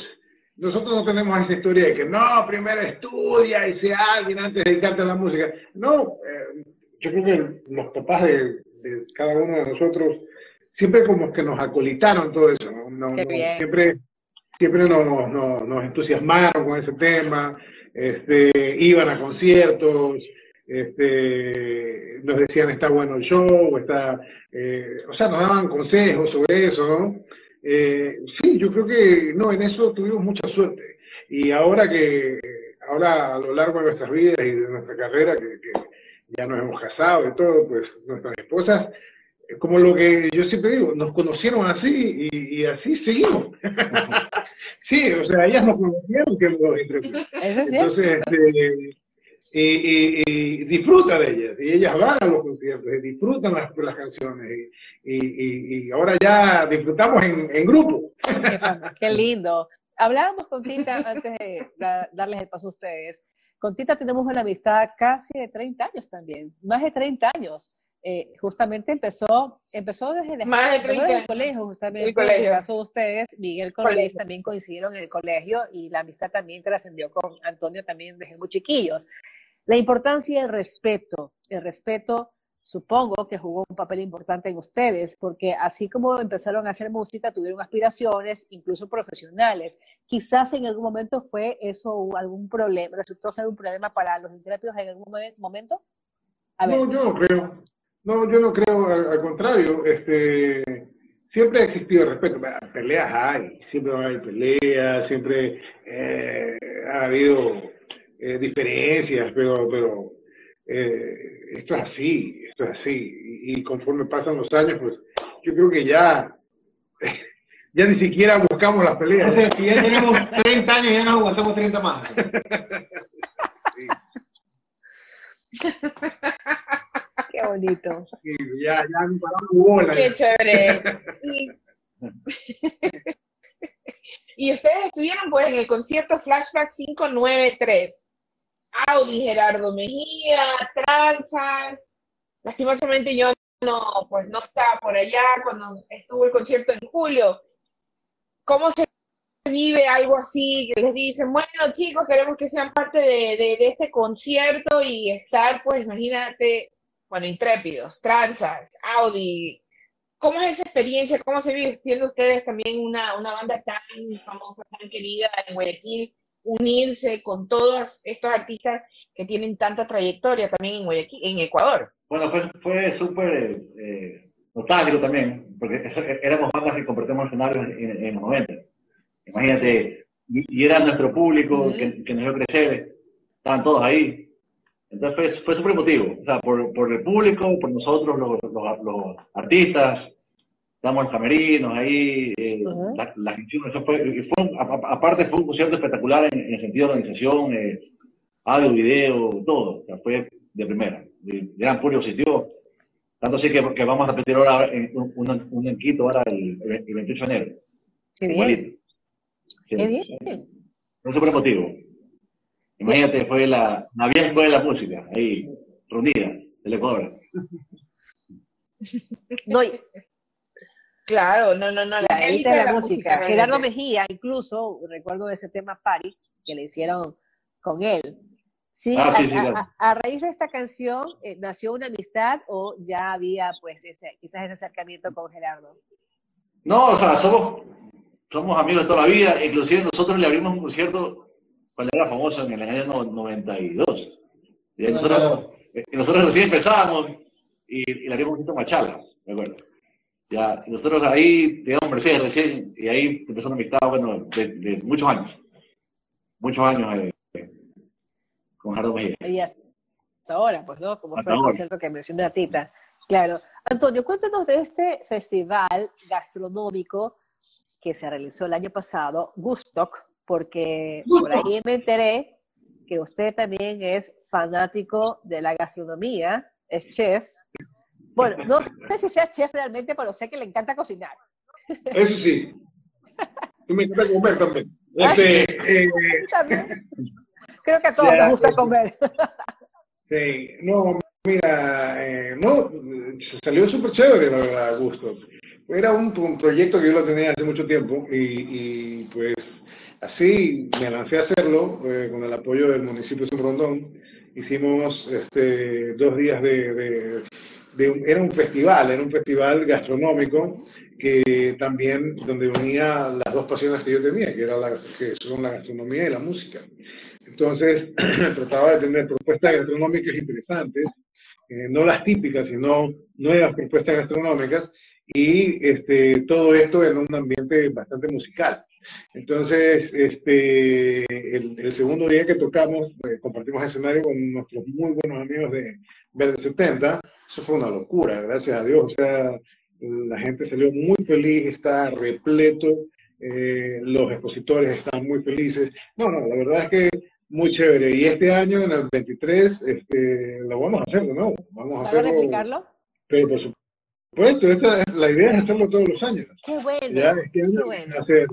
nosotros no tenemos esa historia de que no, primero estudia y sea alguien antes de dedicarte a la música. No, eh, yo creo que los papás de, cada uno de nosotros siempre como que nos acolitaron todo eso, ¿no? siempre siempre nos, nos, entusiasmaron con ese tema, este, iban a conciertos, este, nos decían está bueno el show, está, eh, o sea, nos daban consejos sobre eso, ¿no? Eh, sí, yo creo que no, en eso tuvimos mucha suerte. Y ahora que, ahora a lo largo de nuestras vidas y de nuestra carrera, que, ya nos hemos casado y todo, pues nuestras esposas, como lo que yo siempre digo, nos conocieron así y, así seguimos. [laughs] sí, o sea, ellas nos conocieron que los Entonces, este, y, disfruta de ellas, y ellas van a los conciertos, y disfrutan las, las canciones, y, ahora ya disfrutamos en, en grupo. Qué, [laughs] lindo. Hablábamos con Tita antes de darles el paso a ustedes. Con Tita tenemos una amistad casi de 30 años también, más de 30 años. Eh, justamente empezó, empezó desde, el colegio, justamente. En el caso de ustedes, Miguel con Luis también coincidieron en el colegio y la amistad también trascendió con Antonio también desde muy chiquillos. La importancia del respeto, el respeto supongo que jugó un papel importante en ustedes, porque así como empezaron a hacer música, tuvieron aspiraciones, incluso profesionales. Quizás en algún momento fue eso algún problema, resultó ser un problema para los intrépidos en algún momento. No, yo no creo. No, yo no creo, al, contrario, este, siempre ha existido respeto. Peleas hay, siempre va a haber peleas, siempre eh, ha habido eh, diferencias, pero, pero eh, esto es así, esto es así. Y, conforme pasan los años, pues yo creo que ya, [laughs] ya ni siquiera buscamos las peleas. si ya tenemos 30 años, ya no aguantamos 30 más. [laughs] [laughs] Qué bonito. ya, ya me bola. Qué chévere. [laughs] [laughs] Y, ustedes estuvieron pues en el concierto Flashback 593. Audi, Gerardo Mejía, Tranzas. Lastimosamente yo no, pues no estaba por allá cuando estuvo el concierto en julio. ¿Cómo se vive algo así? Que les dicen, bueno chicos, queremos que sean parte de, este concierto y estar, pues imagínate, bueno, intrépidos, tranzas, Audi. ¿Cómo es esa experiencia? ¿Cómo se vive siendo ustedes también una, una banda tan famosa, tan querida en Guayaquil? unirse con todos estos artistas que tienen tanta trayectoria también en Guayaquil, en Ecuador. Bueno, fue, fue súper eh, nostálgico también, porque éramos bandas que compartimos escenarios en, en, los 90. Imagínate, y, era nuestro público que, que, nos vio crecer, estaban todos ahí. Entonces fue, fue súper emotivo, o sea, por, por el público, por nosotros, los, los, los artistas, estamos en camerinos ahí, eh, la, eso fue, fue aparte fue un concierto espectacular en, el sentido de organización, eh, audio, video, todo, fue de primera, de gran público sitio, tanto así que, que, vamos a repetir ahora en, un, un, en Quito ahora el, 28 de enero. Qué bien. Qué bien. Fue súper emotivo. Imagínate, fue la, la vieja fue la música, ahí, reunida, del Ecuador. No, Claro, no, no, no. La, élite de la, música. Gerardo Mejía, incluso, recuerdo ese tema Party, que le hicieron con él. Sí, ah, a, raíz de esta canción, eh, ¿nació una amistad o ya había, pues, ese, quizás ese acercamiento con Gerardo? No, o sea, somos, somos amigos de toda la vida. Inclusive nosotros le abrimos un concierto cuando era famoso en el año 92. Y nosotros, eh, nosotros recién empezábamos y, y le abrimos un a Machala, ¿de acuerdo? Ya, nosotros ahí teníamos Mercedes recién y ahí empezó una amistad, bueno, de, muchos años. Muchos años eh, con Gerardo Mejía. Y hasta ahora, pues, ¿no? Como fue el concierto que mencioné a Tita. Claro. Antonio, cuéntanos de este festival gastronómico que se realizó el año pasado, Gustock, porque por ahí me enteré que usted también es fanático de la gastronomía, es chef. Bueno, no sé si sea chef realmente, pero sé que le encanta cocinar. Eso sí. Tú me encanta comer también. Este, eh, También. Creo que a todos Ya, nos gusta pues, comer. Sí, no, mira, eh, no, salió súper chévere, la verdad, Gusto. Era un, un proyecto que yo lo tenía hace mucho tiempo y, y, pues así me lancé a hacerlo eh, con el apoyo del municipio de Rondón. Hicimos este, dos días de, de- de un- era un festival, era un festival gastronómico que también donde unía las dos pasiones que yo tenía, que, era la, que son la gastronomía y la música. Entonces, [clears throat] trataba de tener propuestas gastronómicas interesantes, eh, no las típicas, sino nuevas propuestas gastronómicas, y este, todo esto en un ambiente bastante musical. Entonces, este, el, el segundo día que tocamos, eh, compartimos escenario con nuestros muy buenos amigos de Verde 70, eso fue una locura, gracias a Dios. O sea, la gente salió muy feliz, está repleto, eh, los expositores están muy felices. No, no, la verdad es que muy chévere. Y este año, en el 23, este, lo vamos a hacer de nuevo. Vamos a ¿Para hacerlo. replicarlo? Pero por supuesto, esta, es- la idea es hacerlo todos los años. Qué bueno, Ya, este año qué bueno. hacer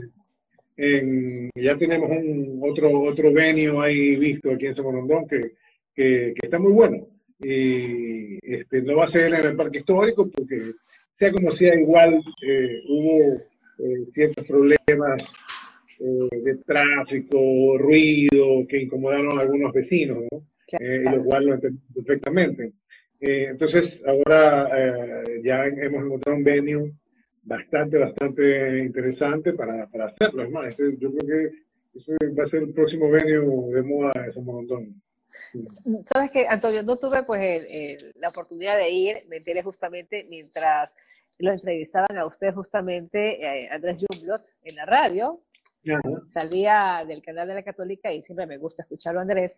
en- ya tenemos un otro otro venue ahí visto aquí en Samorondón que, que, que está muy bueno. Y este, no va a ser en el parque histórico porque sea como sea igual eh, hubo eh, ciertos problemas eh, de tráfico, ruido que incomodaron a algunos vecinos, ¿no? Eh, y lo cual lo entendí perfectamente. Eh, entonces, ahora eh, ya hemos encontrado un venue bastante, bastante interesante para, para hacerlo. Es más, este- yo creo que ese va a ser el próximo venue de moda de San Montón. Sabes que, Antonio, no tuve pues el- el- la oportunidad de ir, me enteré justamente mientras lo entrevistaban a usted justamente, eh, Andrés Jumblot, en la radio, salía del canal de la Católica y siempre me gusta escucharlo Andrés.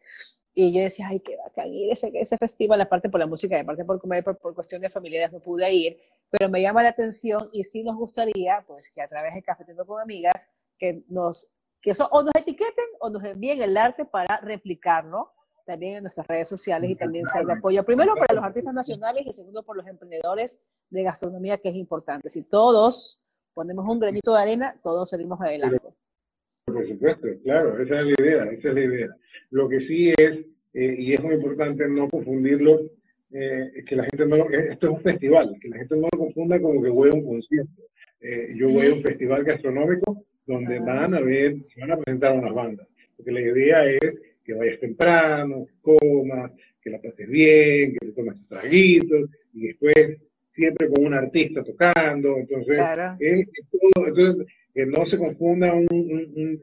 Y yo decía, ay, qué bacán ir ese, ese festival, aparte por la música aparte por comer, por, por cuestiones familiares no pude ir, pero me llama la atención y sí nos gustaría, pues, que a través de Cafetendo con Amigas, que nos, que eso, o nos etiqueten o nos envíen el arte para replicarlo también en nuestras redes sociales y también ser de apoyo, primero para los artistas nacionales y segundo por los emprendedores de gastronomía, que es importante. Si todos ponemos un granito de arena, todos salimos adelante. Por supuesto, claro, esa es la idea, esa es la idea. Lo que sí es, eh, y es muy importante no confundirlo, eh, que la gente no, eh, esto es un festival, que la gente no lo confunda como que voy a un concierto. Eh, yo voy a un festival gastronómico donde van a ver, se van a presentar unas bandas, porque la idea es que vayas temprano, que comas, que la pases bien, que te tomes tus traguitos, y después siempre con un artista tocando, entonces, Claro. es- es todo- entonces que no se confunda un, un- un-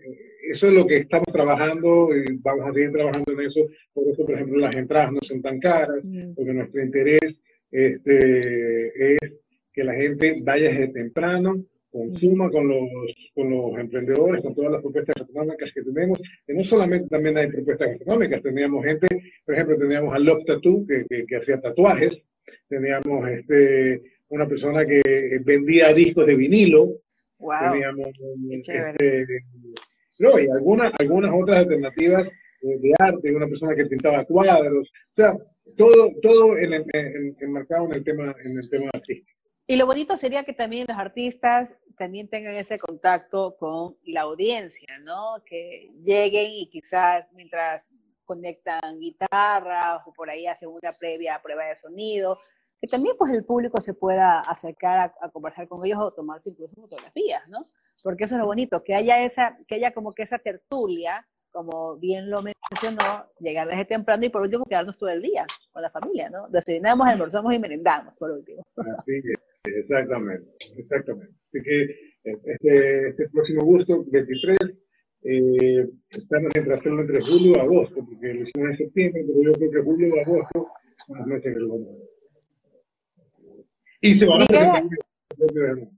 eso es lo que estamos trabajando y vamos a seguir trabajando en eso, por eso por ejemplo las entradas no son tan caras, Mm. porque nuestro interés este, es que la gente vaya desde temprano, consuma con los, con los emprendedores, con todas las propuestas gastronómicas que tenemos, que no solamente también hay propuestas gastronómicas, teníamos gente, por ejemplo, teníamos a Love Tattoo, que, que, que hacía tatuajes, teníamos este, una persona que vendía discos de vinilo, Wow. teníamos este, no, y algunas, algunas otras alternativas de arte, una persona que pintaba cuadros, o sea, todo, todo en el- en- enmarcado en el tema, en el tema artístico. Y lo bonito sería que también los artistas también tengan ese contacto con la audiencia, ¿no? Que lleguen y quizás mientras conectan guitarras o por ahí hacen una previa prueba de sonido, que también pues el público se pueda acercar a, a conversar con ellos o tomarse incluso fotografías, ¿no? Porque eso es lo bonito, que haya esa, que haya como que esa tertulia, como bien lo mencionó, llegar desde temprano y por último quedarnos todo el día con la familia, ¿no? Desayunamos, almorzamos y merendamos por último. Así que, exactamente, exactamente. Así que este, este próximo gusto, 23, eh, estamos entre hacerlo entre julio y agosto, porque lo hicimos en septiembre, pero yo creo que julio y agosto son las meses que lo. Y se van a Miguel, presentar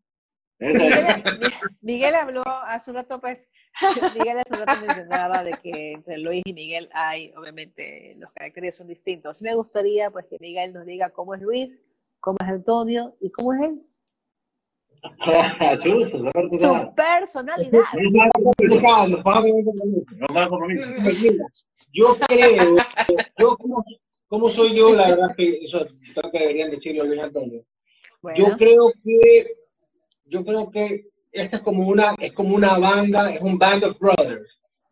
Miguel, Miguel habló hace un rato, pues, [laughs] Miguel hace un rato mencionaba de que entre Luis y Miguel hay, obviamente, los caracteres son distintos. Me gustaría, pues, que Miguel nos diga cómo es Luis, cómo es Antonio y cómo es él. Su personalidad. Yo creo, yo como, como soy yo, la verdad que eso creo que deberían decirlo Luis Antonio. Yo Bueno, creo que, yo creo que esta es como una, es como una banda, es un band of brothers,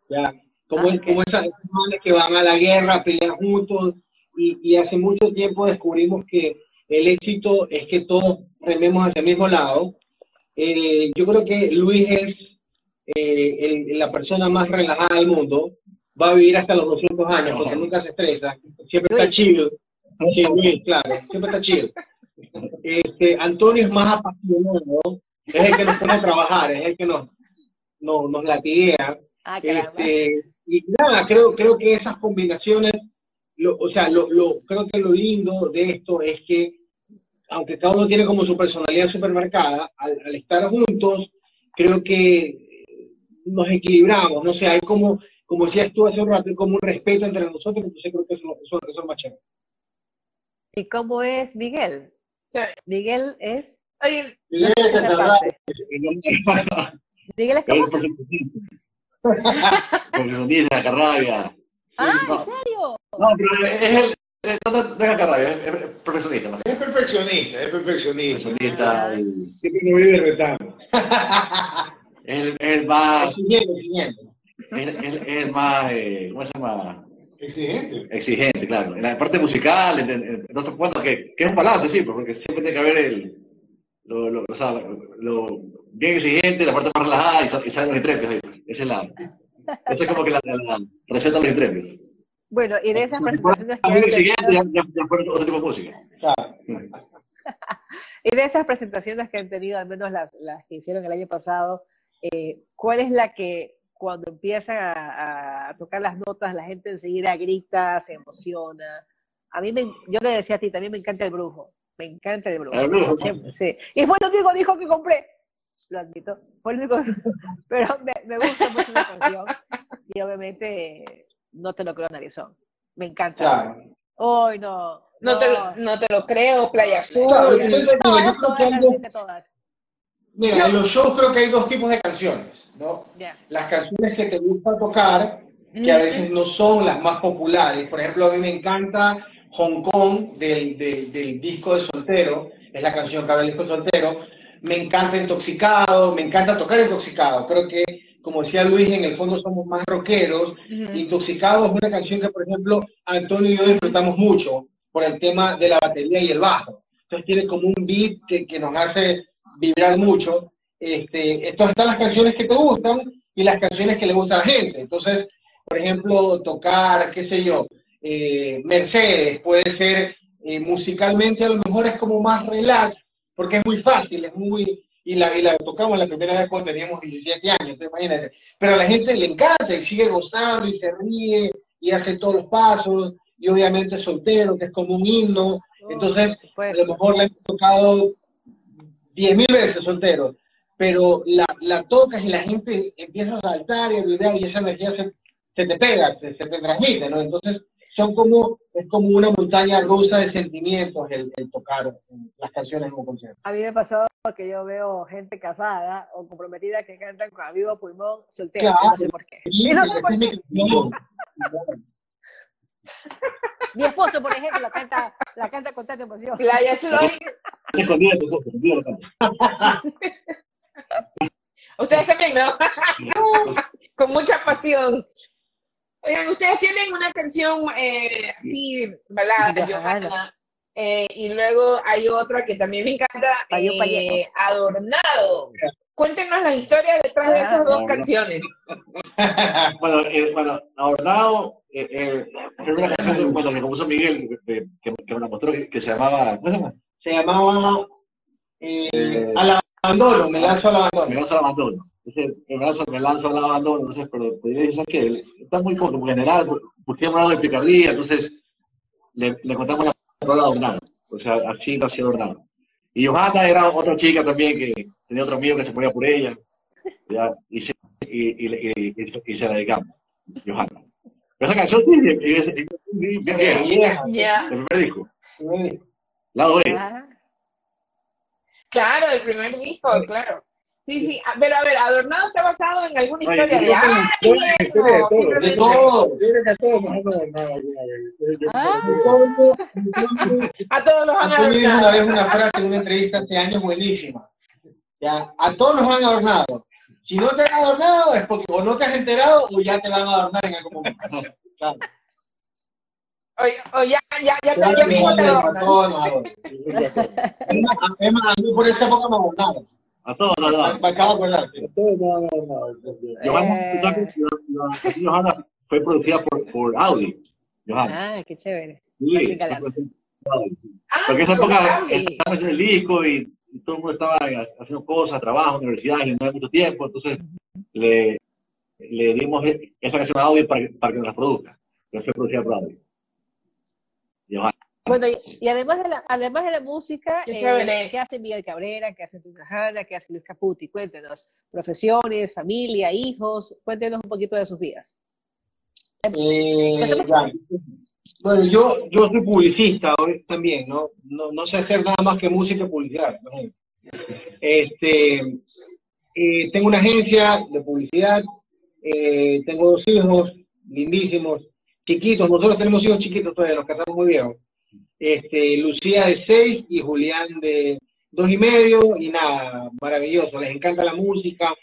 ya, como, Ah, ok. como esas, bandas que van a la guerra a pelear juntos y, y hace mucho tiempo descubrimos que el éxito es que todos rememos hacia el mismo lado. Eh, yo creo que Luis es eh, el- la persona más relajada del mundo, va a vivir hasta los 200 años porque nunca se estresa, siempre está Luis. chill. Sí, Luis, claro, siempre está chill. Este, Antonio es más apasionado, es el que nos pone a trabajar, es el que nos, nos, nos latiguea. ah. Este, y nada, creo, creo que esas combinaciones, lo, o sea, lo, lo, creo que lo lindo de esto es que, aunque cada uno tiene como su personalidad supermercada, al, al estar juntos, creo que nos equilibramos, no sé, hay como, como decías tú hace un rato, hay como un respeto entre nosotros, entonces creo que eso, eso, eso es más chévere. ¿Y cómo es Miguel? Sí. Miguel es Oye, esa es. [laughs] Miguel es como. es perfeccionista. Perfeccionista, carrabia. Ah, no. ¿en serio? No, pero es el. No, no, no es carrabia, es, es perfeccionista. ¿no? Es perfeccionista, es perfeccionista. Perfeccionista. y- siempre me vive retando. [laughs] Es el, es el más. Es, es- es el más. eh, ¿Cómo se llama? Exigente. Exigente, claro. En la parte musical, en, en- en otros cuantos, que, que es un balance, sí, pues, porque siempre tiene que haber el. Lo, lo, o sea, lo bien exigente, la parte más relajada y, sa- y salen los intrépidos. ahí. Esa es la. Esa es como que la, la, la receta de los intrépidos. Bueno, y de esas presentaciones que han exigente, tenido, ya, ya, ya fue otro tipo de música. Claro. [laughs] y de esas presentaciones que han tenido, al menos las, las que hicieron el año pasado, eh, ¿cuál es la que cuando empiezan a, a tocar las notas, la gente enseguida grita, se emociona? A mí, me, yo le decía a ti, también me encanta el brujo. Me encanta el brujo. El brujo. Siempre, sí. Y fue el único disco que compré. Lo admito. Fue el único. Pero me, me gusta mucho la canción. Y obviamente no te lo creo, Narizón. Me encanta. Claro. Hoy no. no, te, lo- no te lo creo, Playa Azul. Claro, yo Todas, todas, todas. Mira, en los shows creo que hay dos tipos de canciones, ¿no? Ya. las canciones que te gusta tocar, que a veces no son las más populares. Por ejemplo, a mí me encanta Hong Kong del, del, del disco de soltero, es la canción que habla del disco de soltero. Me encanta Intoxicado, me encanta tocar Intoxicado. Creo que, como decía Luis, en el fondo somos más rockeros. Intoxicado es una canción que, por ejemplo, Antonio y yo disfrutamos mucho por el tema de la batería y el bajo. Entonces tiene como un beat que, que nos hace vibrar mucho. Este, entonces están las canciones que te gustan y las canciones que le gustan a la gente. Entonces, por ejemplo, tocar, qué sé yo, eh, Mercedes puede ser eh, musicalmente a lo mejor es como más relax, porque es muy fácil, es muy... Y la, y la tocamos la primera vez cuando teníamos 17 años, entonces imagínate. Pero a la gente le encanta y sigue gozando y se ríe y hace todos los pasos y obviamente soltero, que es como un himno. Entonces, Por a supuesto. lo mejor la hemos tocado diez mil veces soltero, pero la, la tocas y la gente empieza a saltar y a vibrar y esa energía se, se te pega, se, se te transmite, ¿no? Entonces, son como, es como una montaña rusa de sentimientos el, el tocar las canciones en un concierto. A mí me ha pasado que yo veo gente casada o comprometida que cantan con a vivo pulmón soltero. Claro. No sé por qué. Y no sé por es mi esposo, por ejemplo, la canta, la canta con tanta emoción. Playa. Ustedes también, ¿no? [laughs] Con mucha pasión. Oigan, ustedes tienen una canción eh, así, balada, Johanna. Johanna. eh, y luego hay otra que también me encanta, eh. Adornado. Cuéntenos la historia detrás de Ah, esas dos no. canciones. [laughs] Bueno, eh, bueno, Adornado, eh, eh, es una canción bueno, que compuso Miguel, que, que, que me la mostró, que se llamaba, ¿cómo se llama? Se llamaba eh, Eh, Al abandono, me lanzo al Me abandono. lanzo al abandono. Entonces, me lanzo, me lanzo al abandono, entonces, pero te digo, ¿sabes qué? Está muy como general, busquemos algo de picardía, entonces le, le contamos la palabra Adornado. O sea, así nació Adornado. Y Johanna era otra chica también que tenía otro amigo que se ponía por ella, ¿ya? Y, se, y, y, y, y, y se la dedicamos, Johanna. Pero esa canción sí, bien vieja, del primer disco. Lado B. Ah, Claro, el primer disco, claro. Sí, sí, ah, pero a ver, Adornado está basado en alguna Oye, historia de historia de todo, de todo. A todos han adornado los han dijo una adornado. vez una frase en una entrevista hace años buenísima. Ya, a todos nos han adornado. Si no te han adornado es porque o no te has enterado o ya te van a adornar en algún momento. Claro. O ya, ya, ya, Claro, te- ya mismo te adornan. a mí por esta época me adornaron. A todos, no, no. Acabo de acordar. A todos nos han adornado. Johanna, Eh. la- Johanna fue producida por, por Audi. Johanna. Ah, qué chévere. Sí. Ah, Porque esa época estaba haciendo el disco y, y todo el mundo estaba haciendo cosas, trabajo, universidad, y no había mucho tiempo, entonces le, le dimos esa canción a Audi para, que- para que nos la produzca. Pero fue producida por Audi. Johanna. Bueno, y, y además, de la, además de la música, Qué eh. ¿qué hace Miguel Cabrera? ¿Qué hace Tuna Hanna? ¿Qué hace Luis Caputi? Cuéntenos. Profesiones, familia, hijos. Cuéntenos un poquito de sus vidas. Eh. Bueno, yo, yo soy publicista hoy también, ¿no? ¿no? No sé hacer nada más que música y publicidad. ¿no? Este, eh, tengo una agencia de publicidad, eh, tengo dos hijos lindísimos, chiquitos, nosotros tenemos hijos chiquitos todavía, nos casamos muy viejos. Este, Lucía de seis y Julián de dos y medio, y nada, maravilloso, les encanta la música,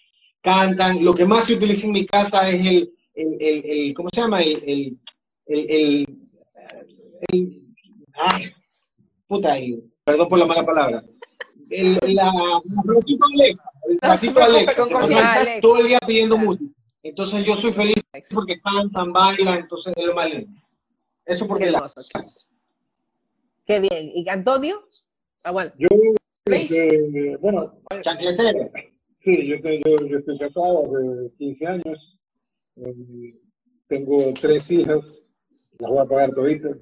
cantan. Lo que más se utiliza en mi casa es el, el, el, el- ¿cómo se llama? El, el, ay, puta, el- perdón por la mala palabra. El, la, Alexa, el Alexa, todo el día pidiendo música. Entonces yo soy feliz porque cantan, bailan, entonces es lo más lindo. Eso porque la. Qué bien. ¿Y Antonio? Ah, bueno. Yo, este, bueno, chancletero. sí, yo, estoy- yo, yo estoy casado hace 15 años. Eh, tengo tres hijas, las voy a pagar toditas.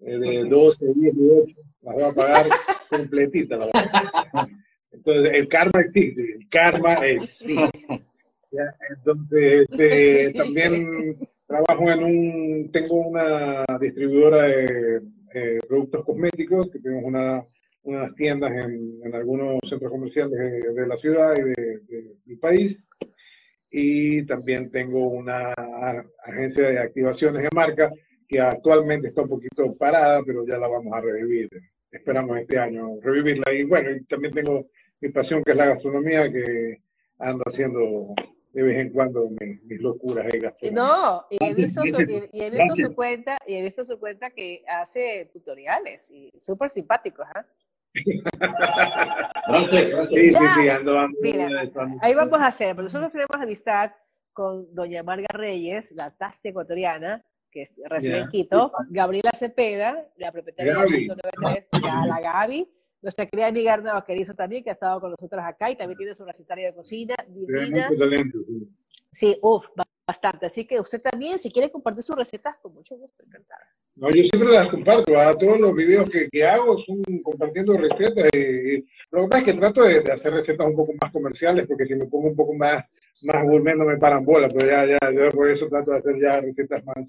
Eh, de 12, 10 y 8, las voy a pagar [laughs] completitas. las voy a pagar. Entonces, el karma existe, el karma existe. [laughs] Ya, Entonces, este, [laughs] también trabajo en un, tengo una distribuidora de eh, productos cosméticos, que tenemos una, unas tiendas en, en algunos centros comerciales de, de la ciudad y de, de- del país. Y también tengo una agencia de activaciones de marca que actualmente está un poquito parada, pero ya la vamos a revivir. Esperamos este año revivirla. Y bueno, y también tengo mi pasión que es la gastronomía, que ando haciendo de vez en cuando mis, mis locuras de. No, y he visto su, y, y he visto Gracias. su cuenta, y he visto su cuenta que hace tutoriales y súper simpáticos, ¿ah? [laughs] Gracias, gracias. Sí, sí, sí, ando, ando, Mira, ando- Ahí vamos a hacer, pero nosotros tenemos amistad con doña Marga Reyes, la taste ecuatoriana, que es- reside en. Quito, Gabriela Cepeda, la propietaria de Gaby. 193, ya, la Gaby, nuestra querida amiga Arnau Querizo también, que ha estado con nosotros acá y también tiene su recetario de cocina divina. mucho talento, sí. Sí, uff, bastante. Así que usted también, si quiere compartir sus recetas, con mucho gusto, encantada. No, yo siempre las comparto, a todos los videos que, que hago son compartiendo recetas. Y, y lo que pasa es que trato de, de hacer recetas un poco más comerciales, porque si me pongo un poco más, más gourmet no me paran bola, pero ya, ya, yo por eso trato de hacer ya recetas más,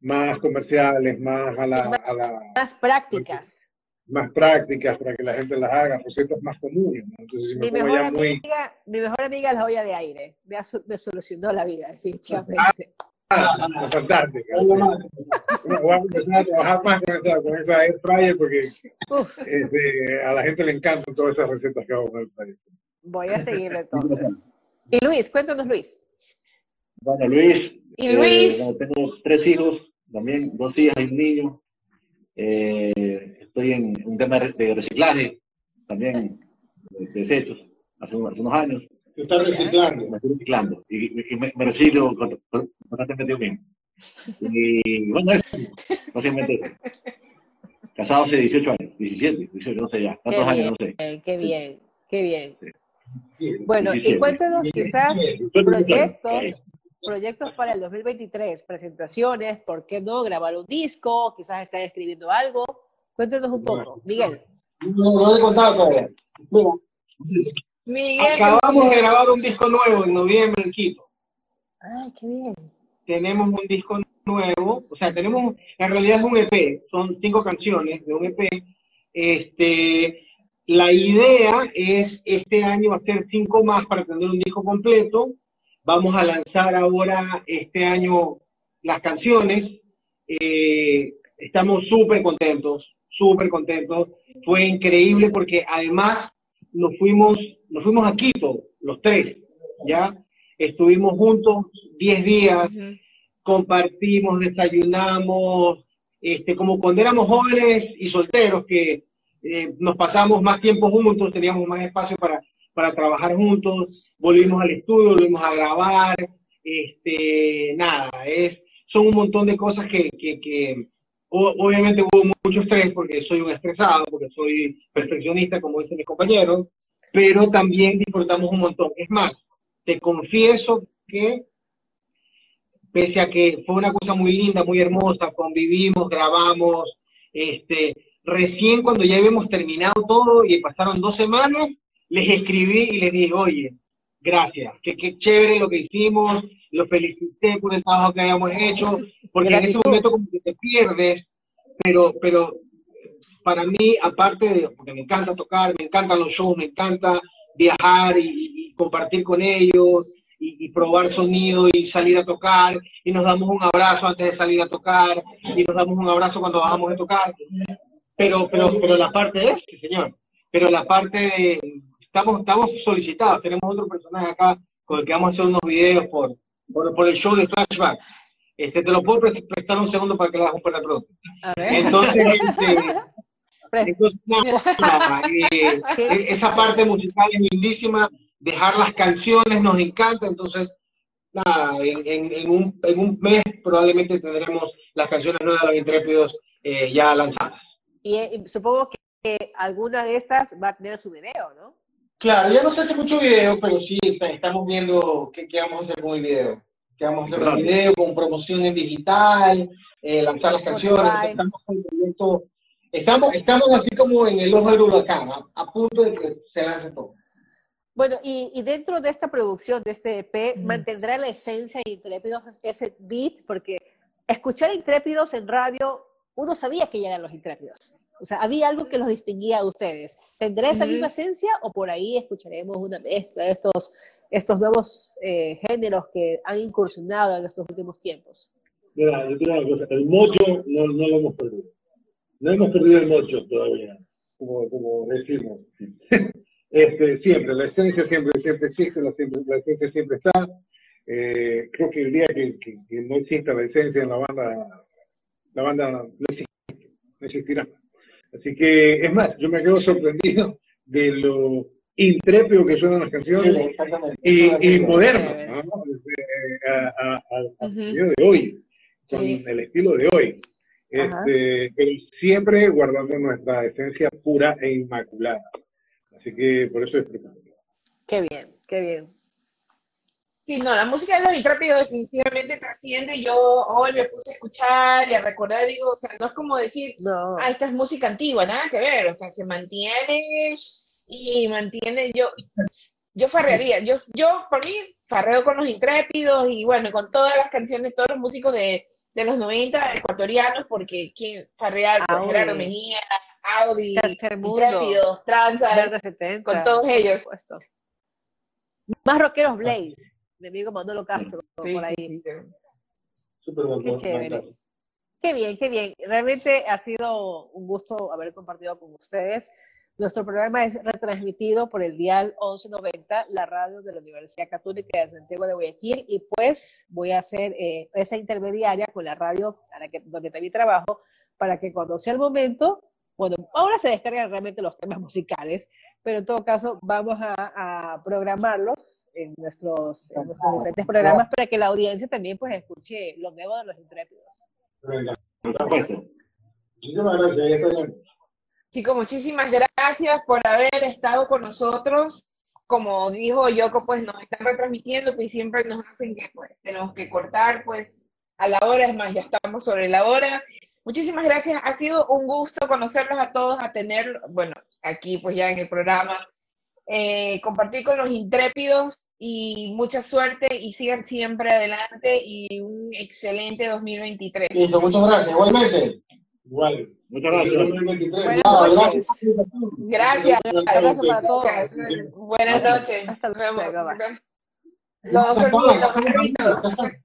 más comerciales, más a la, a la, Más prácticas. Más prácticas para que la gente las haga, recetas más comunes. ¿no? Entonces, si me Mi pongo mejor, ya muy... amiga, mi mejor amiga es la olla de aire. Me, me solucionó la vida, definitivamente. Ah, fantástica. Voy a empezar a trabajar más con esa, con esa air fryer porque este, a la gente le encantan todas esas recetas que hago con el fryer. voy a seguirlo entonces. Y Luis, cuéntanos, Luis. Bueno, Luis. ¿Y Luis? bueno, tengo tres hijos, también dos hijas y un niño. Eh, estoy en un tema de reciclaje, también de desechos, hace, hace unos años. Se está reciclando. Me estoy reciclando y, y me, me reciclo con- con- constantemente yo mismo. Y bueno, eso, básicamente eso. Casado hace 18 años, 17, 18, no sé ya, Qué tantos años, bien, no sé. qué bien, qué bien. Sí. Bueno, y 17. cuéntanos quizás Eh, proyectos, proyectos para el 2023, presentaciones, ¿por qué no? Grabar un disco, quizás están escribiendo algo. Cuéntenos un poco. Miguel. No, no he contado todavía. Mira, Miguel, acabamos de grabar un disco nuevo en noviembre en Quito. Ay, qué bien. tenemos un disco nuevo, o sea, tenemos, en realidad es un EP, son cinco canciones de un EP, este, la idea es este año hacer cinco más para tener un disco completo. Vamos a lanzar ahora este año las canciones. Eh, estamos súper contentos, súper contentos. Fue increíble porque además nos fuimos, nos fuimos a Quito, los tres, ¿ya? Estuvimos juntos 10 días, compartimos, desayunamos, este, como cuando éramos jóvenes y solteros, que eh, nos pasamos más tiempo juntos, teníamos más espacio para, para trabajar juntos, volvimos al estudio, volvimos a grabar, este, nada, es, son un montón de cosas que, que, que obviamente hubo mucho estrés porque soy un estresado, porque soy perfeccionista, como dicen mis compañeros, pero también disfrutamos un montón. Es más, te confieso que pese a que fue una cosa muy linda, muy hermosa, convivimos, grabamos, este, recién cuando ya habíamos terminado todo y pasaron dos semanas, les escribí y les dije, oye, gracias, que qué chévere lo que hicimos, lo felicité por el trabajo que habíamos hecho, porque en ese momento como que te pierdes, pero, pero para mí, aparte de, porque me encanta tocar, me encantan los shows, me encanta viajar y, compartir con ellos, y, probar sonido y salir a tocar y nos damos un abrazo antes de salir a tocar y nos damos un abrazo cuando bajamos de tocar. Pero, pero, pero la parte es, señor, pero la parte de, estamos, estamos solicitados, tenemos otro personaje acá con el que vamos a hacer unos videos por, por, el show de Flashback. Este, te lo puedo prestar un segundo para que lo hagas un pronto. Entonces, este, [laughs] entonces eh, esa parte musical es lindísima, dejar las canciones nos encanta, entonces, nada, en, en, un, en un mes probablemente tendremos las canciones nuevas de los intrépidos eh, ya lanzadas. Y, supongo que alguna de estas va a tener su video, ¿no? Claro, ya no se hace mucho video, pero sí estamos viendo qué, qué vamos a hacer con el video. ¿Qué vamos a hacer con el video, con promoción en digital, eh, lanzar las canciones. Estamos, estamos, estamos así como en el ojo del huracán, a, punto de que se lance todo. Bueno, y, y, dentro de esta producción, de este EP, ¿mantendrá la esencia de Intrépidos ese beat? Porque escuchar Intrépidos en radio uno sabía que ya eran los intrépidos. O sea, había algo que los distinguía a ustedes. ¿Tendrá esa misma esencia o por ahí escucharemos una mezcla de estos, estos nuevos eh, géneros que han incursionado en estos últimos tiempos? Mira, yo una cosa, el mocho no, no, lo hemos perdido. No hemos perdido el mocho todavía, como, como decimos. [laughs] este, siempre, la esencia siempre, siempre existe, la, siempre, la esencia siempre está. Eh, creo que el día que, que, que no exista la esencia en la banda la banda no, existirá. Así que, es más, yo me quedo sorprendido de lo intrépido que suenan las canciones y, y moderno, ¿no? al de hoy, con el estilo de hoy. Este, siempre guardando nuestra esencia pura e inmaculada. Así que por eso es preocupante. Qué bien, qué bien. Sí, no, la música de los intrépidos definitivamente trasciende. Yo hoy me puse a escuchar y a recordar, digo, o sea, no es como decir, no. ah, esta es música antigua, nada que ver, o sea, se mantiene y mantiene, yo, yo farrearía, yo, yo por mí farreo con los intrépidos y bueno, con todas las canciones, todos los músicos de, de los 90 ecuatorianos, porque quien farrear, pues, Gerardo Menía, Audi, Intrépidos, Tranza, con todos ellos. Más rockeros Blaze mi amigo Manolo Castro por ahí. qué chévere. Qué bien, qué bien. Realmente ha sido un gusto haber compartido con ustedes. Nuestro programa es retransmitido por el dial 1190, la radio de la Universidad Católica de Santiago de Guayaquil, y pues voy a hacer eh, esa intermediaria con la radio a la que, donde también trabajo, para que cuando sea el momento, bueno, ahora se descargan realmente los temas musicales, pero en todo caso vamos a, programarlos en nuestros, diferentes programas para que la audiencia también pues escuche lo nuevo de los intrépidos. Chicos, muchísimas gracias por haber estado con nosotros. Como dijo Yoko, pues nos están retransmitiendo, pues siempre nos hacen que pues, tenemos que cortar pues a la hora, es más, ya estamos sobre la hora. Muchísimas gracias, ha sido un gusto conocerlos a todos, a tener, bueno, aquí pues ya en el programa, eh, compartir con los intrépidos y mucha suerte y sigan siempre adelante y un excelente 2023. Listo, muchas gracias, igualmente. Igual. Muchas gracias. 2023. Buenas No, noches. Gracias. Abrazo para todos. Gracias. Buenas noches. Hasta luego, se olviden los.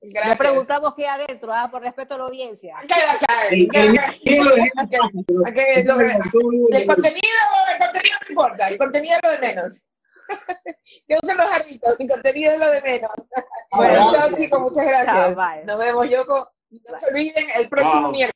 Le Gracias. preguntamos qué hay adentro, ah, por respeto a la audiencia. El- lo contenido, el contenido no importa, el contenido es lo de menos. [laughs] Que usen los jarritos, el contenido es lo de menos. Bueno, chao chicos, muchas gracias. Chao. Nos vemos, Yoko. No se olviden, el próximo miércoles.